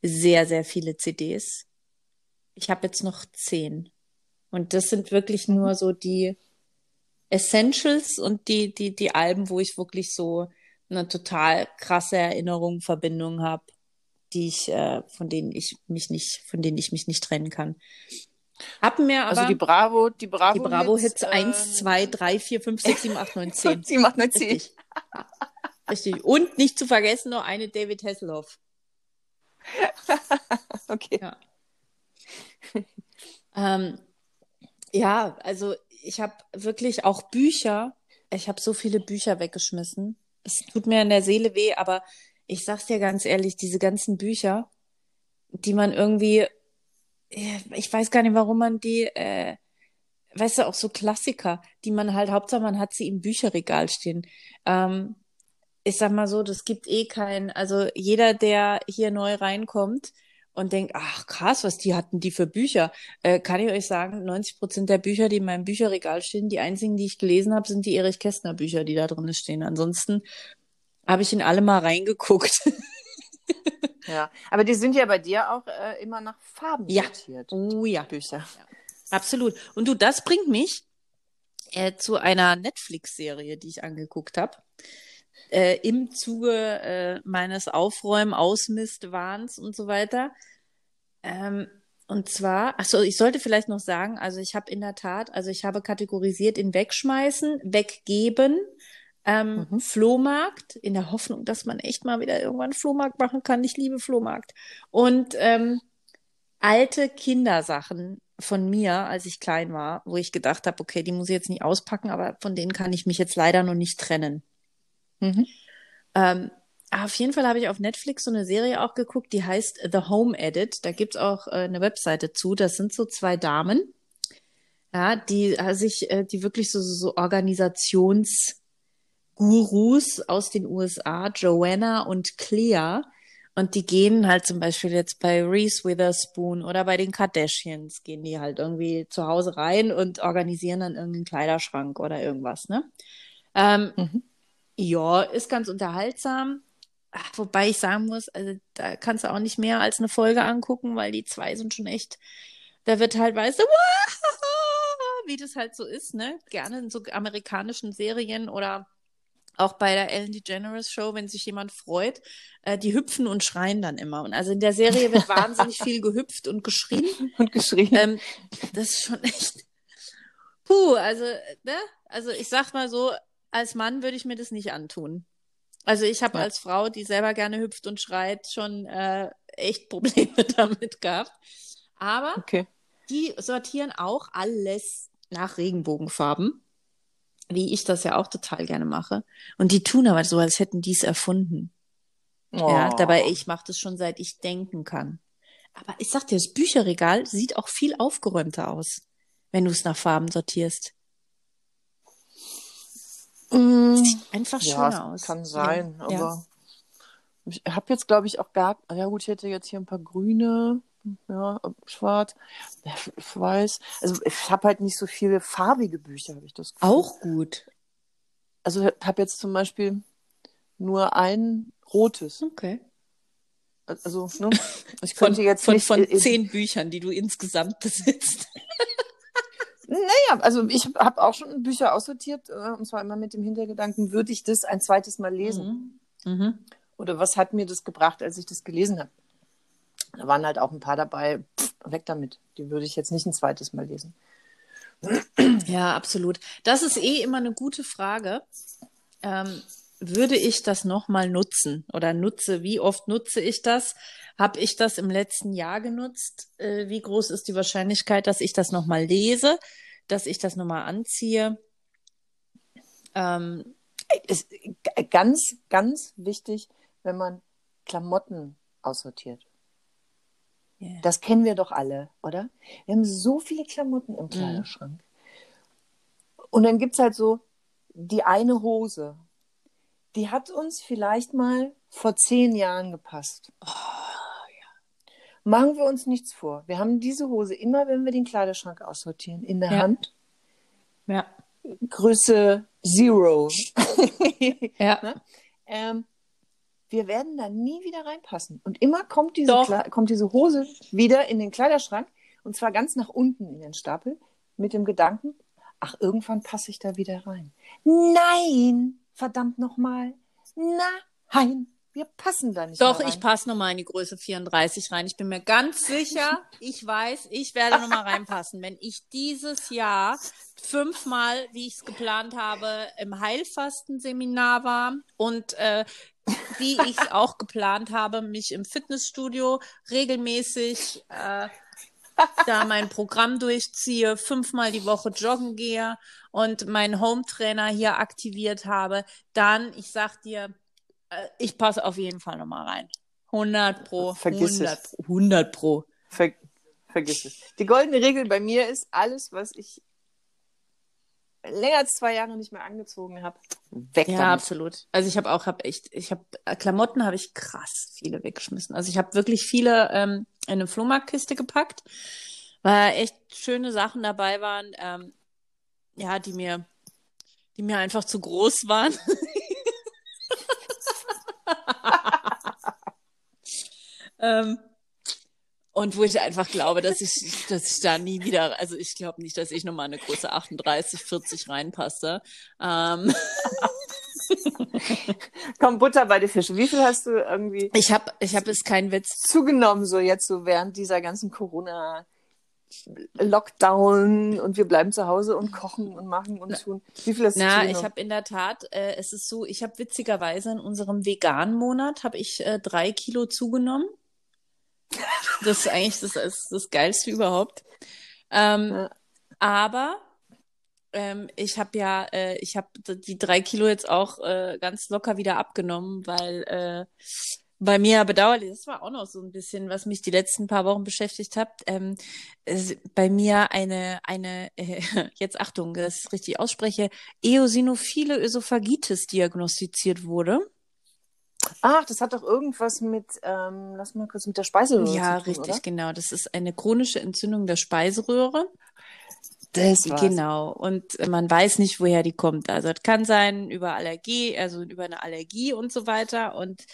sehr, sehr viele CDs. Ich habe jetzt noch zehn. Und das sind wirklich nur so die Essentials und die, die, die Alben, wo ich wirklich so eine total krasse Erinnerung, Verbindung habe, die ich, äh, von denen ich mich nicht, von denen ich mich nicht trennen kann. Hab mir aber Also die Bravo, die die Bravo, Bravo-Hits ähm, 1, 2, 3, 4, 5, 6, 7, 8, 9, 10. Sie macht eine 10. Richtig. Richtig. Und nicht zu vergessen noch eine David Hasselhoff. [LAUGHS] Okay. Ja. Ähm, ja, also ich habe wirklich auch Bücher. Ich habe so viele Bücher weggeschmissen. Es tut mir in der Seele weh, aber ich sag's dir ganz ehrlich, diese ganzen Bücher, die man irgendwie, ich weiß gar nicht, warum man die, äh, weißt du, auch so Klassiker, die man halt, Hauptsache man hat sie im Bücherregal stehen. Ähm, ich sag mal so, das gibt eh kein, also jeder, der hier neu reinkommt und denkt, ach krass, was die hatten die für Bücher, äh, kann ich euch sagen, 90 Prozent der Bücher, die in meinem Bücherregal stehen, die einzigen, die ich gelesen habe, sind die Erich Kästner Bücher, die da drin stehen. Ansonsten habe ich in alle mal reingeguckt. [LAUGHS] [LAUGHS] Ja. Aber die sind ja bei dir auch äh, immer nach Farben Ja. sortiert. Oh ja. Bücher. Absolut. Und du, das bringt mich äh, zu einer Netflix-Serie, die ich angeguckt habe. Äh, Im Zuge äh, meines Aufräumen, Ausmistwahns und so weiter. Ähm, und zwar, achso, ich sollte vielleicht noch sagen, also ich habe in der Tat, also ich habe kategorisiert in Wegschmeißen, Weggeben, ähm, Mhm. Flohmarkt, in der Hoffnung, dass man echt mal wieder irgendwann Flohmarkt machen kann. Ich liebe Flohmarkt. Und ähm, alte Kindersachen von mir, als ich klein war, wo ich gedacht habe, okay, die muss ich jetzt nicht auspacken, aber von denen kann ich mich jetzt leider noch nicht trennen. Mhm. Ähm, auf jeden Fall habe ich auf Netflix so eine Serie auch geguckt, die heißt The Home Edit. Da gibt's auch äh, eine Webseite zu. Das sind so zwei Damen, ja, die äh, sich, äh, die wirklich so, so, so Organisationsgurus aus den USA, Joanna und Clea, und die gehen halt zum Beispiel jetzt bei Reese Witherspoon oder bei den Kardashians, gehen die halt irgendwie zu Hause rein und organisieren dann irgendeinen Kleiderschrank oder irgendwas, ne? Ähm, Mhm. ja, ist ganz unterhaltsam. ach, wobei ich sagen muss, also da kannst du auch nicht mehr als eine Folge angucken, weil die zwei sind schon echt, da wird halt, weißt du, [LAUGHS] wie das halt so ist, ne? Gerne in so amerikanischen Serien oder auch bei der Ellen DeGeneres Show, wenn sich jemand freut, äh, die hüpfen und schreien dann immer. Und also in der Serie wird wahnsinnig viel gehüpft und geschrien. [LAUGHS] Und geschrien. Ähm, das ist schon echt. [LAUGHS] Puh, also, ne? Also ich sag mal so, als Mann würde ich mir das nicht antun. Also ich habe ja. als Frau, die selber gerne hüpft und schreit, schon äh, echt Probleme [LAUGHS] damit gehabt. Aber okay. die sortieren auch alles nach Regenbogenfarben wie ich das ja auch total gerne mache. Und die tun aber so, als hätten die es erfunden. Oh. Ja, dabei ich mache das schon seit ich denken kann. Aber ich sag dir, das Bücherregal sieht auch viel aufgeräumter aus, wenn du es nach Farben sortierst. Mm. Sieht einfach ja, schöner aus. Kann sein, ja. aber Ja. ich habe jetzt, glaube ich, auch gar. Ja, gut, ich hätte jetzt hier ein paar grüne, ja, schwarz, weiß. Also, ich habe halt nicht so viele farbige Bücher, habe ich das Gefühl. Auch gut. Also, ich habe jetzt zum Beispiel nur ein rotes. Okay. Also, ne? [LAUGHS] Ich Von, könnte jetzt von, nicht. von zehn Büchern, die du insgesamt besitzt. [LAUGHS] Naja, also ich habe auch schon Bücher aussortiert, äh, und zwar immer mit dem Hintergedanken, würde ich das ein zweites Mal lesen? Mhm. Mhm. Oder was hat mir das gebracht, als ich das gelesen habe? Da waren halt auch ein paar dabei, pff, weg damit. Die würde ich jetzt nicht ein zweites Mal lesen. Ja, absolut. Das ist eh immer eine gute Frage. Ähm, würde ich das nochmal nutzen oder nutze? Wie oft nutze ich das? Habe ich das im letzten Jahr genutzt? Äh, wie groß ist die Wahrscheinlichkeit, dass ich das nochmal lese, dass ich das nochmal anziehe? Ähm, Ist ganz, ganz wichtig, wenn man Klamotten aussortiert. Yeah. Das kennen wir doch alle, oder? Wir haben so viele Klamotten im Kleiderschrank. Und dann gibt es halt so die eine Hose. Die hat uns vielleicht mal vor zehn Jahren gepasst. Machen wir uns nichts vor. Wir haben diese Hose immer, wenn wir den Kleiderschrank aussortieren, in der Ja. Hand. ja, Größe Zero. ja. [LAUGHS] Ne? ähm, wir werden da nie wieder reinpassen. Und immer kommt diese, kommt diese Hose wieder in den Kleiderschrank und zwar ganz nach unten in den Stapel mit dem Gedanken, ach, irgendwann passe ich da wieder rein. Nein, verdammt nochmal. Nein, wir passen da nicht Doch, ich passe nochmal in die Größe 34 rein. Ich bin mir ganz sicher, ich weiß, ich werde nochmal [LAUGHS] reinpassen. Wenn ich dieses Jahr fünfmal, wie ich es geplant habe, im Heilfastenseminar war und äh, wie ich es [LAUGHS] auch geplant habe, mich im Fitnessstudio regelmäßig äh, da mein Programm durchziehe, fünfmal die Woche joggen gehe und meinen Home-Trainer hier aktiviert habe, dann, ich sag dir, ich passe auf jeden Fall nochmal rein. 100 pro. Vergiss 100 es. pro. 100 pro. Ver vergiss es. Die goldene Regel bei mir ist, alles, was ich länger als zwei Jahre nicht mehr angezogen habe, weg Ja, damit. absolut. Also ich habe auch, habe echt, ich habe Klamotten habe ich krass viele weggeschmissen. Also ich habe wirklich viele ähm, in eine Flohmarktkiste gepackt, weil echt schöne Sachen dabei waren, ähm, ja, die mir, die mir einfach zu groß waren. [LAUGHS] ähm, und wo ich einfach glaube, dass ich, dass ich da nie wieder, also ich glaube nicht, dass ich nochmal eine Größe 38, 40 reinpasse. Ähm, [LAUGHS] Komm, Butter bei die Fische. Wie viel hast du irgendwie ich habe, ich habe es kein Witz. zugenommen, so jetzt so während dieser ganzen Corona Lockdown und wir bleiben zu Hause und kochen und machen und tun. Wie viel hast du Na, zugenommen? ich habe in der Tat, äh, es ist so, ich habe witzigerweise in unserem veganen Monat habe ich äh, drei Kilo zugenommen. Das ist eigentlich das, ist das Geilste überhaupt. Ähm, Ja. Aber ähm, ich habe ja, äh, ich habe die drei Kilo jetzt auch äh, ganz locker wieder abgenommen, weil äh, bei mir bedauerlich, das war auch noch so ein bisschen, was mich die letzten paar Wochen beschäftigt hat. Ähm, bei mir eine, eine, äh, [LAUGHS] jetzt Achtung, dass ich es richtig ausspreche, eosinophile Ösophagitis diagnostiziert wurde. Ach, das hat doch irgendwas mit, ähm, lass mal kurz mit der Speiseröhre ja, zu tun, richtig, oder? genau. Das ist eine chronische Entzündung der Speiseröhre. Das war's. Genau. Und äh, man weiß nicht, woher die kommt. Also es kann sein über Allergie, also über eine Allergie und so weiter. Und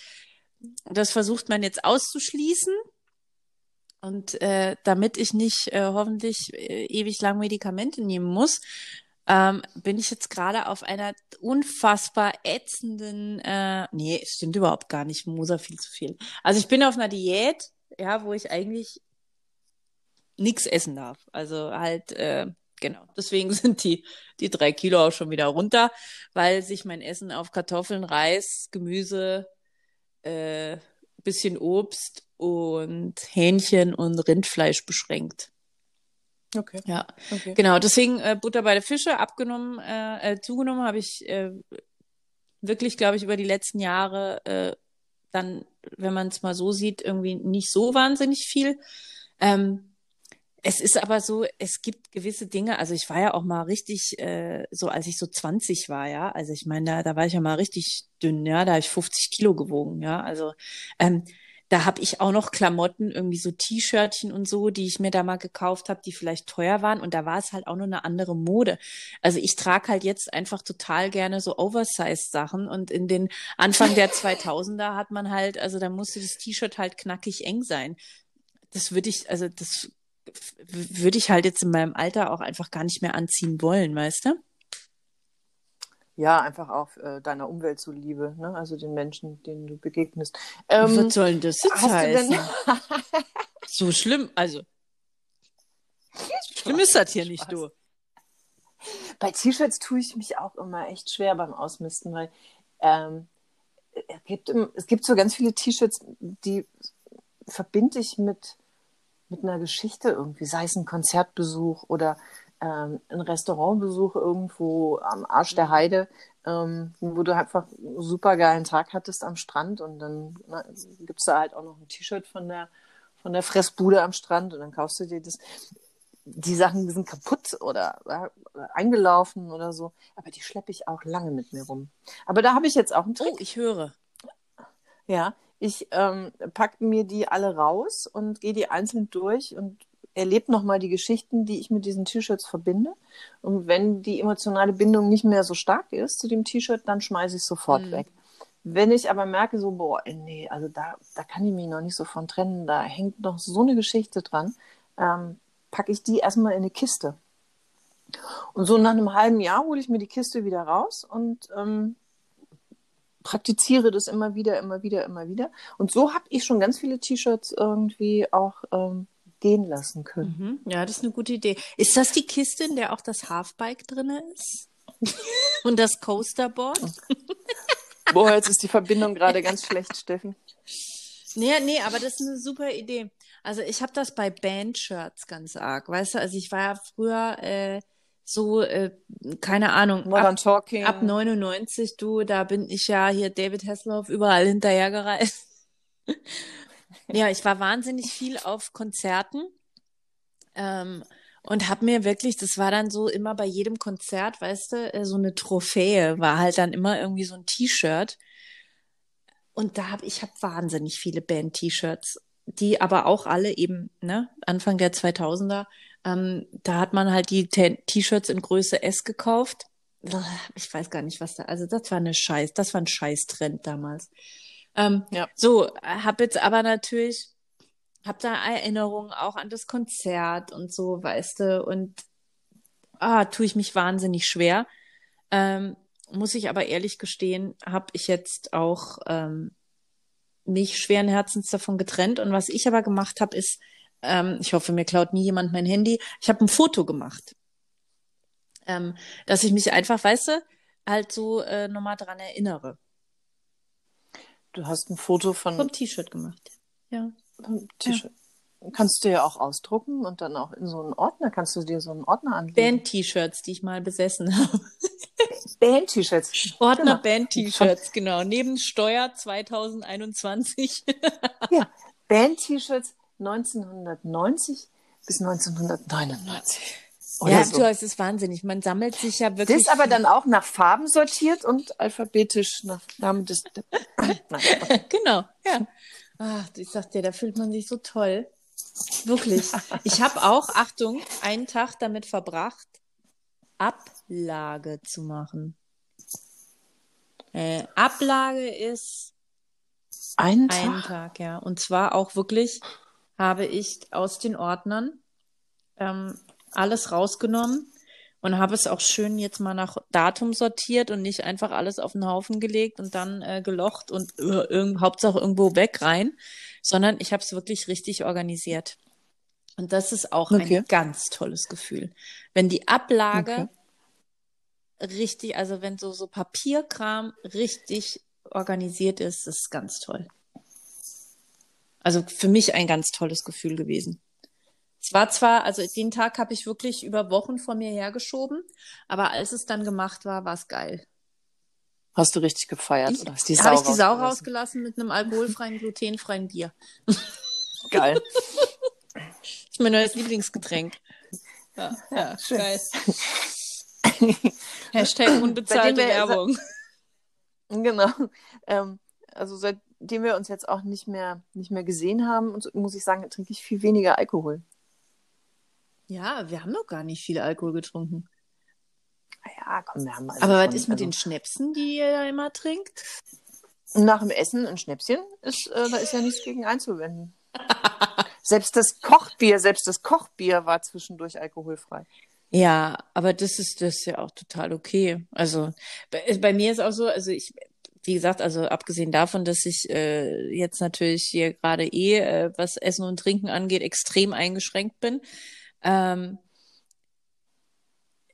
das versucht man jetzt auszuschließen. Und äh, damit ich nicht äh, hoffentlich äh, ewig lang Medikamente nehmen muss, ähm, bin ich jetzt gerade auf einer unfassbar ätzenden, äh, nee, stimmt überhaupt gar nicht, Moser viel zu viel. Also ich bin auf einer Diät, ja, wo ich eigentlich nichts essen darf. Also halt, äh, genau. Deswegen [LAUGHS] sind die, die drei Kilo auch schon wieder runter, weil sich mein Essen auf Kartoffeln, Reis, Gemüse, äh, bisschen Obst und Hähnchen und Rindfleisch beschränkt. Okay. Ja, okay. genau. Deswegen äh, Butter bei der Fische abgenommen, äh, äh, zugenommen habe ich äh, wirklich, glaube ich, über die letzten Jahre äh, dann, wenn man es mal so sieht, irgendwie nicht so wahnsinnig viel. Ähm, es ist aber so, es gibt gewisse Dinge, also ich war ja auch mal richtig, äh, so als ich so 20 war, ja, also ich meine, da, da war ich ja mal richtig dünn, ja, da habe ich 50 Kilo gewogen, ja, also ähm, da habe ich auch noch Klamotten, irgendwie so T-Shirtchen und so, die ich mir da mal gekauft habe, die vielleicht teuer waren. Und da war es halt auch nur eine andere Mode. Also ich trage halt jetzt einfach total gerne so Oversize-Sachen. Und in den Anfang der [LAUGHS] 2000er hat man halt, also da musste das T-Shirt halt knackig eng sein. Das würde ich, also das würde ich halt jetzt in meinem Alter auch einfach gar nicht mehr anziehen wollen, weißt du? Ja, einfach auch äh, deiner Umwelt zuliebe, ne? also den Menschen, denen du begegnest. Ähm, Was soll denn das jetzt heißen? [LAUGHS] so schlimm, also schlimm ist das hier nicht, du. Bei T-Shirts tue ich mich auch immer echt schwer beim Ausmisten, weil ähm, es, gibt, es gibt so ganz viele T-Shirts, die verbinde ich mit, mit einer Geschichte irgendwie, sei es ein Konzertbesuch oder ähm, ein Restaurantbesuch irgendwo am Arsch der Heide, ähm, wo du einfach einen super geilen Tag hattest am Strand und dann na, gibt's da halt auch noch ein T-Shirt von der, von der Fressbude am Strand und dann kaufst du dir das die Sachen die sind kaputt oder, oder eingelaufen oder so, aber die schleppe ich auch lange mit mir rum. Aber da habe ich jetzt auch einen Trick. Oh, ich höre. Ja, ich ähm, packe mir die alle raus und gehe die einzeln durch und erlebe nochmal die Geschichten, die ich mit diesen T-Shirts verbinde. Und wenn die emotionale Bindung nicht mehr so stark ist zu dem T-Shirt, dann schmeiße ich es sofort Mhm. weg. Wenn ich aber merke, so, boah, nee, also da, da kann ich mich noch nicht so von trennen, da hängt noch so eine Geschichte dran, ähm, packe ich die erstmal in eine Kiste. Und so nach einem halben Jahr hole ich mir die Kiste wieder raus und ähm, praktiziere das immer wieder, immer wieder, immer wieder. Und so habe ich schon ganz viele T-Shirts irgendwie auch ähm, gehen lassen können. Mhm. Ja, das ist eine gute Idee. Ist das die Kiste, in der auch das Halfbike drinne ist? [LAUGHS] Und das Coasterboard? Boah, jetzt ist die Verbindung gerade ganz schlecht, Steffen. Nee, nee, aber das ist eine super Idee. Also ich habe das bei Bandshirts ganz arg, weißt du? Also ich war ja früher äh, so, äh, keine Ahnung, Modern ab, Talking. ab 99, du, da bin ich ja hier David Hasselhoff überall hinterhergereist. Ja, ich war wahnsinnig viel auf Konzerten ähm, und habe mir wirklich, das war dann so immer bei jedem Konzert, weißt du, äh, so eine Trophäe, war halt dann immer irgendwie so ein T-Shirt. Und da habe ich hab wahnsinnig viele Band-T-Shirts, die aber auch alle eben, ne, Anfang der 2000er, ähm, da hat man halt die T-Shirts in Größe S gekauft. Ich weiß gar nicht, was da, also das war eine Scheiß, das war ein Scheiß-Trend damals. Ähm, Ja. So, hab jetzt aber natürlich, hab da Erinnerungen auch an das Konzert und so, weißt du, und ah, tue ich mich wahnsinnig schwer. Ähm, muss ich aber ehrlich gestehen, habe ich jetzt auch ähm, mich schweren Herzens davon getrennt. Und was ich aber gemacht habe, ist, ähm, ich hoffe, mir klaut nie jemand mein Handy, ich habe ein Foto gemacht. Ähm, dass ich mich einfach, weißt du, halt so äh, nochmal dran erinnere. Du hast ein Foto von Vom T-Shirt gemacht. Ja. vom T-Shirt. Kannst du ja auch ausdrucken und dann auch in so einen Ordner, kannst du dir so einen Ordner anlegen. Band-T-Shirts, die ich mal besessen habe. [LAUGHS] Band-T-Shirts. Ordner Genau. Band-T-Shirts, genau. Neben Steuer 2021. [LAUGHS] Ja, [LAUGHS] Band-T-Shirts 1990 bis 1999. Oder ja, so. du, es ist wahnsinnig. Man sammelt sich ja wirklich. Das aber dann auch nach Farben sortiert und alphabetisch nach Namen des. [LAUGHS] Genau, ja. Ach, ich sag dir, da fühlt man sich so toll. Wirklich. Ich habe auch, Achtung, einen Tag damit verbracht, Ablage zu machen. Äh, Ablage ist Einen Tag? Einen Tag, ja. Und zwar auch wirklich habe ich aus den Ordnern ähm, alles rausgenommen und habe es auch schön jetzt mal nach Datum sortiert und nicht einfach alles auf den Haufen gelegt und dann äh, gelocht und äh, irgend, Hauptsache irgendwo weg rein, sondern ich habe es wirklich richtig organisiert. Und das ist auch Okay. ein ganz tolles Gefühl. Wenn die Ablage richtig, also wenn so, so Papierkram richtig organisiert ist, das ist ganz toll. Also für mich ein ganz tolles Gefühl gewesen. Es war zwar, also den Tag habe ich wirklich über Wochen vor mir hergeschoben, aber als es dann gemacht war, war es geil. Hast du richtig gefeiert? oder hast die Habe ich die Sau rausgelassen? mit einem alkoholfreien, glutenfreien Bier. [LAUGHS] Geil. Das ist mein neues Lieblingsgetränk. Ja, ja [LAUGHS] Schön. geil. [LAUGHS] Hashtag unbezahlte Werbung. Genau. Ähm, also seitdem wir uns jetzt auch nicht mehr, nicht mehr gesehen haben, muss ich sagen, trinke ich viel weniger Alkohol. Ja, wir haben noch gar nicht viel Alkohol getrunken. Ja, komm, wir haben also Aber schon, was ist mit also, den Schnäpsen, die ihr da immer trinkt? Nach dem Essen ein Schnäpschen, ist, äh, da ist ja nichts gegen einzuwenden. [LAUGHS] selbst das Kochbier, selbst das Kochbier war zwischendurch alkoholfrei. Ja, aber das ist das ist ja auch total okay. Also bei, bei mir ist auch so, also ich, wie gesagt, also abgesehen davon, dass ich äh, jetzt natürlich hier gerade eh, äh, was Essen und Trinken angeht, extrem eingeschränkt bin. Ähm,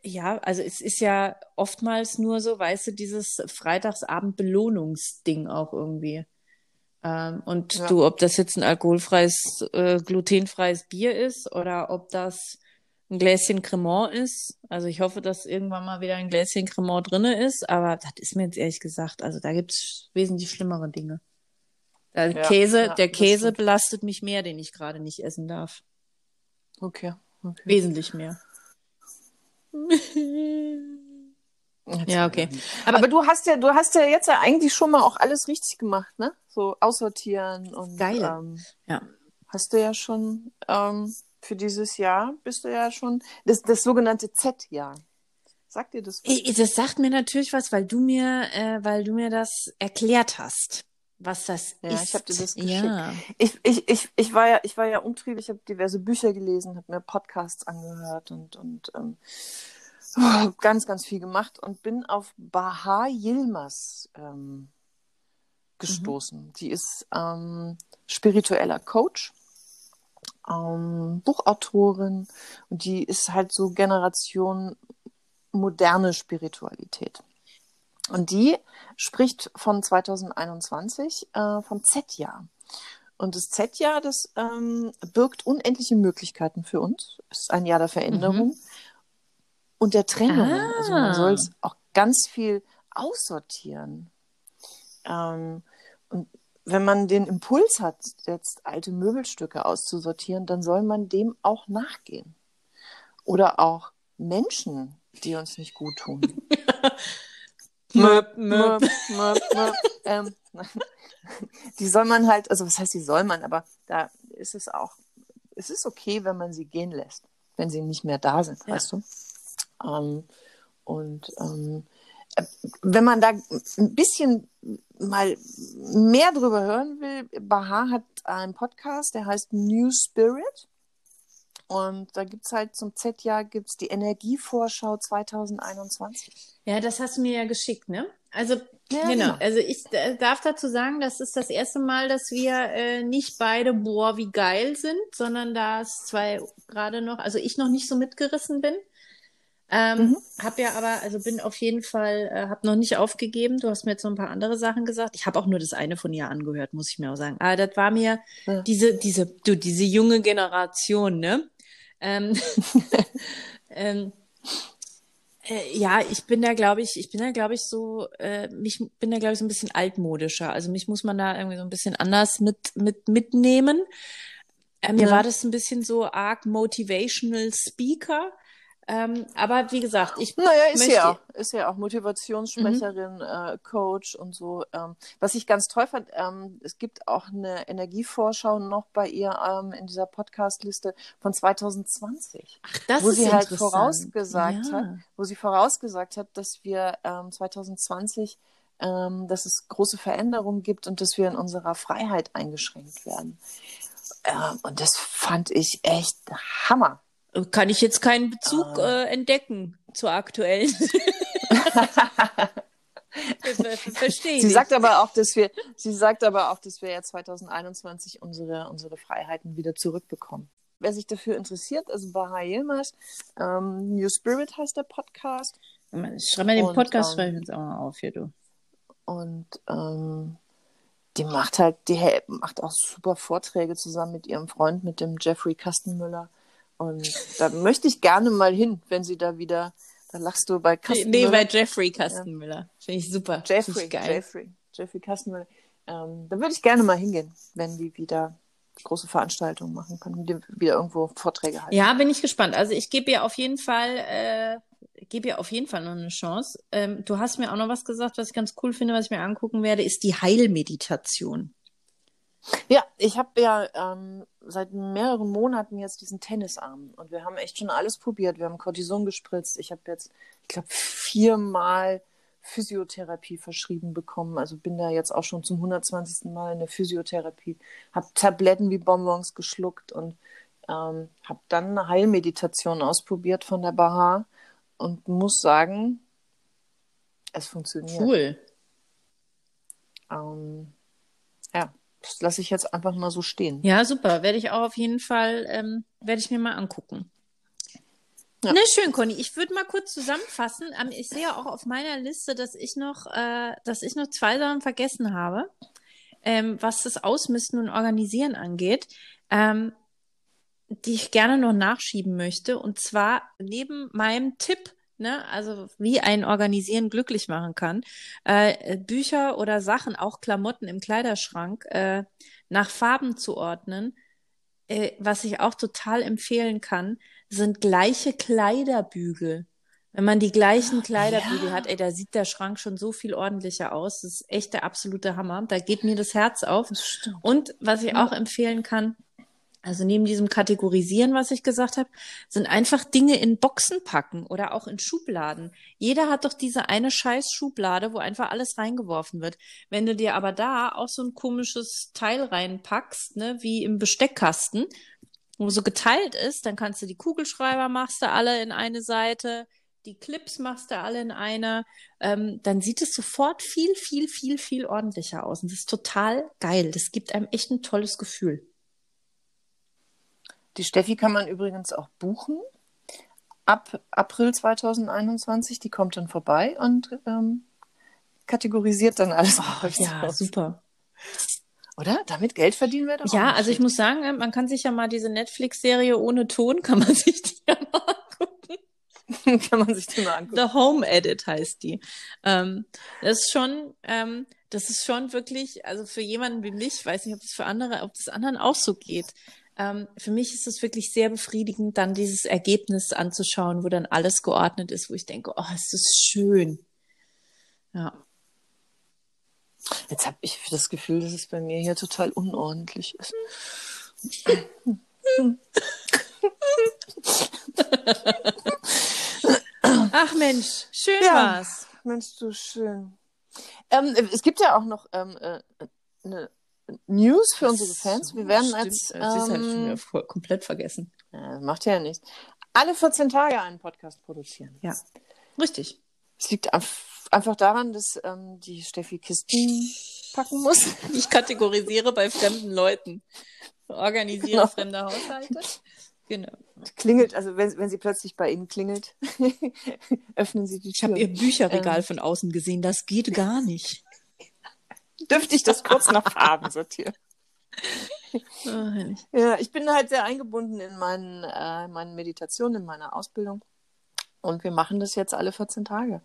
ja, also es ist ja oftmals nur so, weißt du, dieses Freitagsabend-Belohnungsding auch irgendwie. Ähm, und Ja. du, ob das jetzt ein alkoholfreies, äh, glutenfreies Bier ist oder ob das ein Gläschen Cremant ist. Also ich hoffe, dass irgendwann mal wieder ein Gläschen Cremant drinne ist, aber das ist mir jetzt ehrlich gesagt, also da gibt's wesentlich schlimmere Dinge. Der Ja, Käse, ja, der Käse belastet mich mehr, den ich gerade nicht essen darf. Okay. Okay. Wesentlich mehr. Ja, okay. Aber, Aber- du hast ja, du hast ja jetzt ja eigentlich schon mal auch alles richtig gemacht, ne? So aussortieren und Geil. Ähm, Ja. hast du ja schon ähm, für dieses Jahr bist du ja schon das, das sogenannte Z-Jahr. Sagt dir das? was? Das sagt mir natürlich was, weil du mir, äh, weil du mir das erklärt hast, was das Ja, ist. ich hab dir das geschickt. Ja. Ich, ich, ich, ich war ja, ich war ja umtriebig, ich habe diverse Bücher gelesen, habe mir Podcasts angehört und, und ähm, oh, ganz, ganz viel gemacht und bin auf Baha Yilmaz ähm, gestoßen. Die ist ähm, spiritueller Coach, ähm, Buchautorin und die ist halt so Generation moderne Spiritualität. Und die spricht von 2021 äh, vom Z-Jahr. Und das Z-Jahr, das ähm, birgt unendliche Möglichkeiten für uns. Es ist ein Jahr der Veränderung und der Trennung. Ah. Also man soll es auch ganz viel aussortieren. Ähm, und wenn man den Impuls hat, jetzt alte Möbelstücke auszusortieren, dann soll man dem auch nachgehen. Oder auch Menschen, die uns nicht gut tun. [LAUGHS] Möp, möp. Möp, möp, ähm, [LAUGHS] die soll man halt, also was heißt, die soll man, aber da ist es auch, es ist okay, wenn man sie gehen lässt, wenn sie nicht mehr da sind, Ja. weißt du? Ähm, und ähm, äh, wenn man da ein bisschen mal mehr drüber hören will, Baha hat einen Podcast, der heißt New Spirit. Und da gibt es halt zum Z-Jahr gibt's die Energievorschau 2021. Ja, das hast du mir ja geschickt, ne? Also, Ja, genau. genau. Also ich äh, darf dazu sagen, das ist das erste Mal, dass wir äh, nicht beide, boah, wie geil sind, sondern da es zwei gerade noch, also ich noch nicht so mitgerissen bin. Ähm, Mhm. Hab ja aber, also bin auf jeden Fall, äh, hab noch nicht aufgegeben. Du hast mir jetzt noch ein paar andere Sachen gesagt. Ich habe auch nur das eine von ihr angehört, muss ich mir auch sagen. Aber das war mir Ja. diese, diese, du, diese junge Generation, ne? Ähm, [LAUGHS] ähm, äh, ja, ich bin da, glaube ich, ich bin da, glaube ich, so, äh, mich bin da, glaube ich, so ein bisschen altmodischer. Also mich muss man da irgendwie so ein bisschen anders mit, mit mitnehmen. Äh, mir Ja. war das ein bisschen so arg motivational Speaker. Ähm, aber wie gesagt, ich Naja, ist ja auch, ist ja auch Motivationssprecherin, äh, Coach und so. Ähm, was ich ganz toll fand, ähm, es gibt auch eine Energievorschau noch bei ihr ähm, in dieser Podcast-Liste von 2020, ach, das wo ist sie halt vorausgesagt ja. hat, wo sie vorausgesagt hat, dass wir ähm, 2020 ähm, dass es große Veränderungen gibt und dass wir in unserer Freiheit eingeschränkt werden. Ähm, und das fand ich echt Hammer. Kann ich jetzt keinen Bezug äh, entdecken zur aktuellen. [LAUGHS] Verstehe. Sie sagt aber auch, dass wir, sie sagt aber auch, dass wir ja 2021 unsere, unsere Freiheiten wieder zurückbekommen. Wer sich dafür interessiert, ist Baha Yilmaz. Ähm, New Spirit heißt der Podcast. Schreib mal den Podcast, schreibe ich jetzt auch mal auf hier, du. Und ähm, die macht halt, die macht auch super Vorträge zusammen mit ihrem Freund, mit dem Jeffrey Kastenmüller. Und da möchte ich gerne mal hin, wenn sie da wieder, da lachst du bei Kastenmüller. Nee, bei Jeffrey Kastenmüller. Ja. Finde ich super. Jeffrey, ich geil. Jeffrey, Jeffrey Kastenmüller. Ähm, da würde ich gerne mal hingehen, wenn die wieder große Veranstaltungen machen können, die wieder irgendwo Vorträge halten. Ja, bin ich gespannt. Also ich gebe ihr auf jeden Fall, äh, gebe ihr auf jeden Fall noch eine Chance. Ähm, du hast mir auch noch was gesagt, was ich ganz cool finde, was ich mir angucken werde, ist die Heilmeditation. Ja, ich habe ja ähm, seit mehreren Monaten jetzt diesen Tennisarm und wir haben echt schon alles probiert. Wir haben Cortison gespritzt. Ich habe jetzt, ich glaube, viermal Physiotherapie verschrieben bekommen. Also bin da jetzt auch schon zum 120. Mal in der Physiotherapie. Habe Tabletten wie Bonbons geschluckt und ähm, habe dann eine Heilmeditation ausprobiert von der Baha und muss sagen, es funktioniert. Cool. Ähm, das lasse ich jetzt einfach mal so stehen. Ja, super. Werde ich auch auf jeden Fall, ähm, werde ich mir mal angucken. Ja. Ne, schön, Conny. Ich würde mal kurz zusammenfassen. Ähm, ich sehe auch auf meiner Liste, dass ich noch, äh, dass ich noch zwei Sachen vergessen habe, ähm, was das Ausmisten und Organisieren angeht, ähm, die ich gerne noch nachschieben möchte. Und zwar neben meinem Tipp, ne, also wie ein Organisieren glücklich machen kann, äh, Bücher oder Sachen, auch Klamotten im Kleiderschrank, äh, nach Farben zu ordnen, äh, was ich auch total empfehlen kann sind gleiche Kleiderbügel. Wenn man die gleichen Kleiderbügel ja. hat, ey, da sieht der Schrank schon so viel ordentlicher aus. Das ist echt der absolute Hammer. Da geht mir das Herz auf. Das Und was ich auch empfehlen kann, also neben diesem Kategorisieren, was ich gesagt habe, sind einfach Dinge in Boxen packen oder auch in Schubladen. Jeder hat doch diese eine scheiß Schublade, wo einfach alles reingeworfen wird. Wenn du dir aber da auch so ein komisches Teil reinpackst, ne, wie im Besteckkasten, wo so geteilt ist, dann kannst du die Kugelschreiber machst du alle in eine Seite, die Clips machst du alle in eine, ähm, dann sieht es sofort viel, viel, viel, viel ordentlicher aus. Und das ist total geil. Das gibt einem echt ein tolles Gefühl. Die Steffi kann man übrigens auch buchen. Ab April 2021, die kommt dann vorbei und ähm, kategorisiert dann alles. Oh, ja, super. Oder? Damit Geld verdienen wir doch. Ja, also ich muss sagen, äh, man kann sich ja mal diese Netflix-Serie ohne Ton, kann man [LAUGHS] sich die ja mal angucken. [LAUGHS] kann man sich die mal angucken. The Home Edit heißt die. Ähm, das ist schon, ähm, das ist schon wirklich, also für jemanden wie mich, weiß nicht, ob das für andere, ob das anderen auch so geht. Ähm, für mich ist es wirklich sehr befriedigend, dann dieses Ergebnis anzuschauen, wo dann alles geordnet ist, wo ich denke, oh, ist das schön. Ja. Jetzt habe ich das Gefühl, dass es bei mir hier total unordentlich ist. Ach Mensch, schön ja, war's. Mensch, du schön. Ähm, es gibt ja auch noch ähm, äh, eine News für unsere Fans. Wir werden Stimmt. als. Ähm, das ist halt schon wieder voll, komplett vergessen. Ja, macht ja nichts. Alle 14 Tage einen Podcast produzieren. Ja, richtig. Es liegt einfach daran, dass ähm, die Steffi Kisten packen muss. [LAUGHS] Ich kategorisiere bei fremden Leuten. Organisiere genau. fremde Haushalte. Genau. Klingelt, also wenn, wenn sie plötzlich bei Ihnen klingelt, [LAUGHS] öffnen Sie die Tür. Ich habe Ihr Bücherregal ähm, von außen gesehen, das geht gar nicht. Dürfte ich das kurz nach Farben sortieren? [LAUGHS] Oh, ja, ich bin halt sehr eingebunden in meinen, äh, meinen Meditationen, in meiner Ausbildung. Und wir machen das jetzt alle 14 Tage.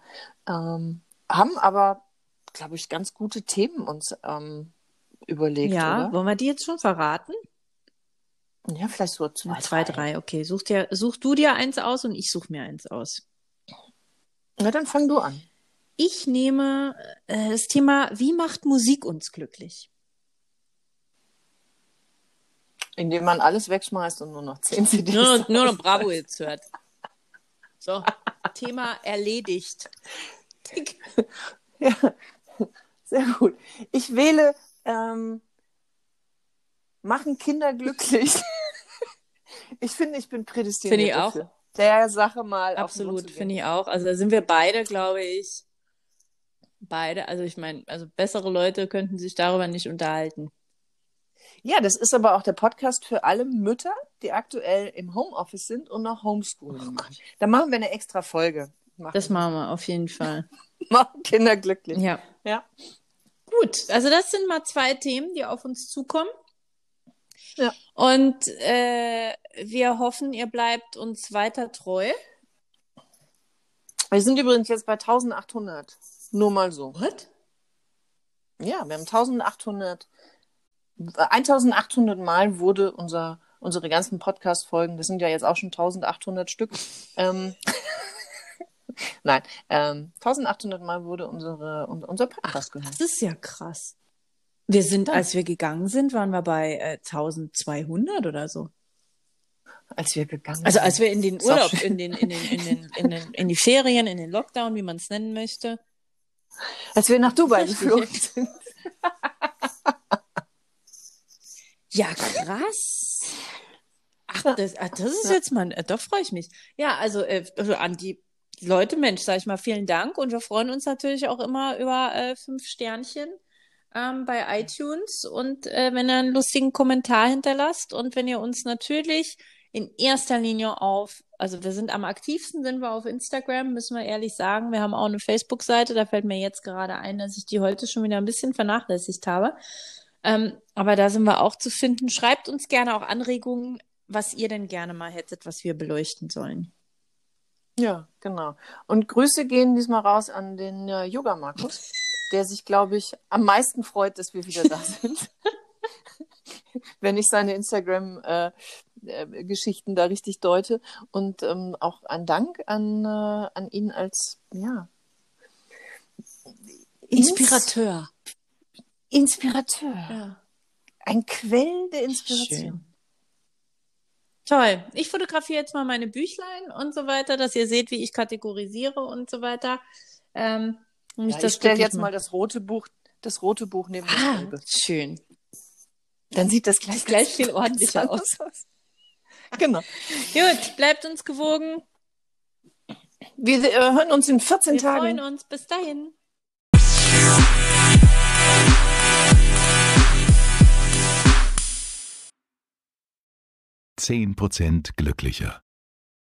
Ähm, haben aber, glaube ich, ganz gute Themen uns ähm, überlegt. Ja, oder? wollen wir die jetzt schon verraten? Ja, vielleicht so zwei, zwei drei. drei. Okay, such, dir, such du dir eins aus und ich suche mir eins aus. Na, dann fang du an. Ich nehme äh, das Thema, wie macht Musik uns glücklich? Indem man alles wegschmeißt und nur noch zehn [LAUGHS] CDs. Nur, nur noch Bravo jetzt hört. So, Thema erledigt. [LAUGHS] ja, Sehr gut. Ich wähle, ähm, machen Kinder glücklich. [LAUGHS] ich finde, ich bin prädestiniert. Finde ich auch. Der Sache mal. Absolut, finde ich auch. Also da sind wir beide, glaube ich, beide. Also ich meine, also bessere Leute könnten sich darüber nicht unterhalten. Ja, das ist aber auch der Podcast für alle Mütter, die aktuell im Homeoffice sind und noch Homeschooling machen. Da machen wir eine extra Folge. Machen, Das machen wir auf jeden Fall. [LAUGHS] machen Kinder glücklich. Ja. Ja. Gut, also das sind mal zwei Themen, die auf uns zukommen. Ja. Und äh, wir hoffen, ihr bleibt uns weiter treu. Wir sind übrigens jetzt bei 1800. Nur mal so. What? Ja, wir haben 1800. 1800 Mal wurde unser, unsere ganzen Podcast-Folgen, das sind ja jetzt auch schon 1800 Stück. Ähm, [LAUGHS] Nein, ähm, 1800 Mal wurde unsere, un, unser Podcast gehört. Das ist ja krass. Wir sind, Ja. als wir gegangen sind, waren wir bei äh, 1200 oder so. Als wir gegangen Also sind. als wir in den Urlaub, in den, in den, in den, in den, in die Ferien, in den Lockdown, wie man es nennen möchte. Als wir nach Dubai [LAUGHS] geflogen sind. Ja, krass. Ach, das, ach, das ist jetzt mal, äh, doch freue ich mich. Ja, also, äh, also an die Leute, Mensch, sag ich mal, vielen Dank und wir freuen uns natürlich auch immer über äh, fünf Sternchen ähm, bei iTunes und äh, wenn ihr einen lustigen Kommentar hinterlasst und wenn ihr uns natürlich in erster Linie auf, also wir sind am aktivsten, sind wir auf Instagram, müssen wir ehrlich sagen. Wir haben auch eine Facebook-Seite, da fällt mir jetzt gerade ein, dass ich die heute schon wieder ein bisschen vernachlässigt habe. Ähm, aber da sind wir auch zu finden. Schreibt uns gerne auch Anregungen, was ihr denn gerne mal hättet, was wir beleuchten sollen. Ja, genau. Und Grüße gehen diesmal raus an den äh, Yoga Markus, der sich, glaube ich, am meisten freut, dass wir wieder da [LAUGHS] sind. [LAUGHS] Wenn ich seine Instagram-Geschichten da richtig deute. Und ähm, auch ein Dank an, äh, an ihn als, ja, Inspirateur. Inspirateur. Ja. Ein Quell der Inspiration. Schön. Toll. Ich fotografiere jetzt mal meine Büchlein und so weiter, dass ihr seht, wie ich kategorisiere und so weiter. Ähm, Ja, das ich stelle jetzt mal das rote Buch, das rote Buch neben das Ah, gelbe. schön. Dann sieht das gleich, gleich viel ordentlicher aus. [LAUGHS] Genau. Gut, bleibt uns gewogen. Wir äh, hören uns in 14 Wir Tagen. freuen uns. Bis dahin. Zehn Prozent glücklicher.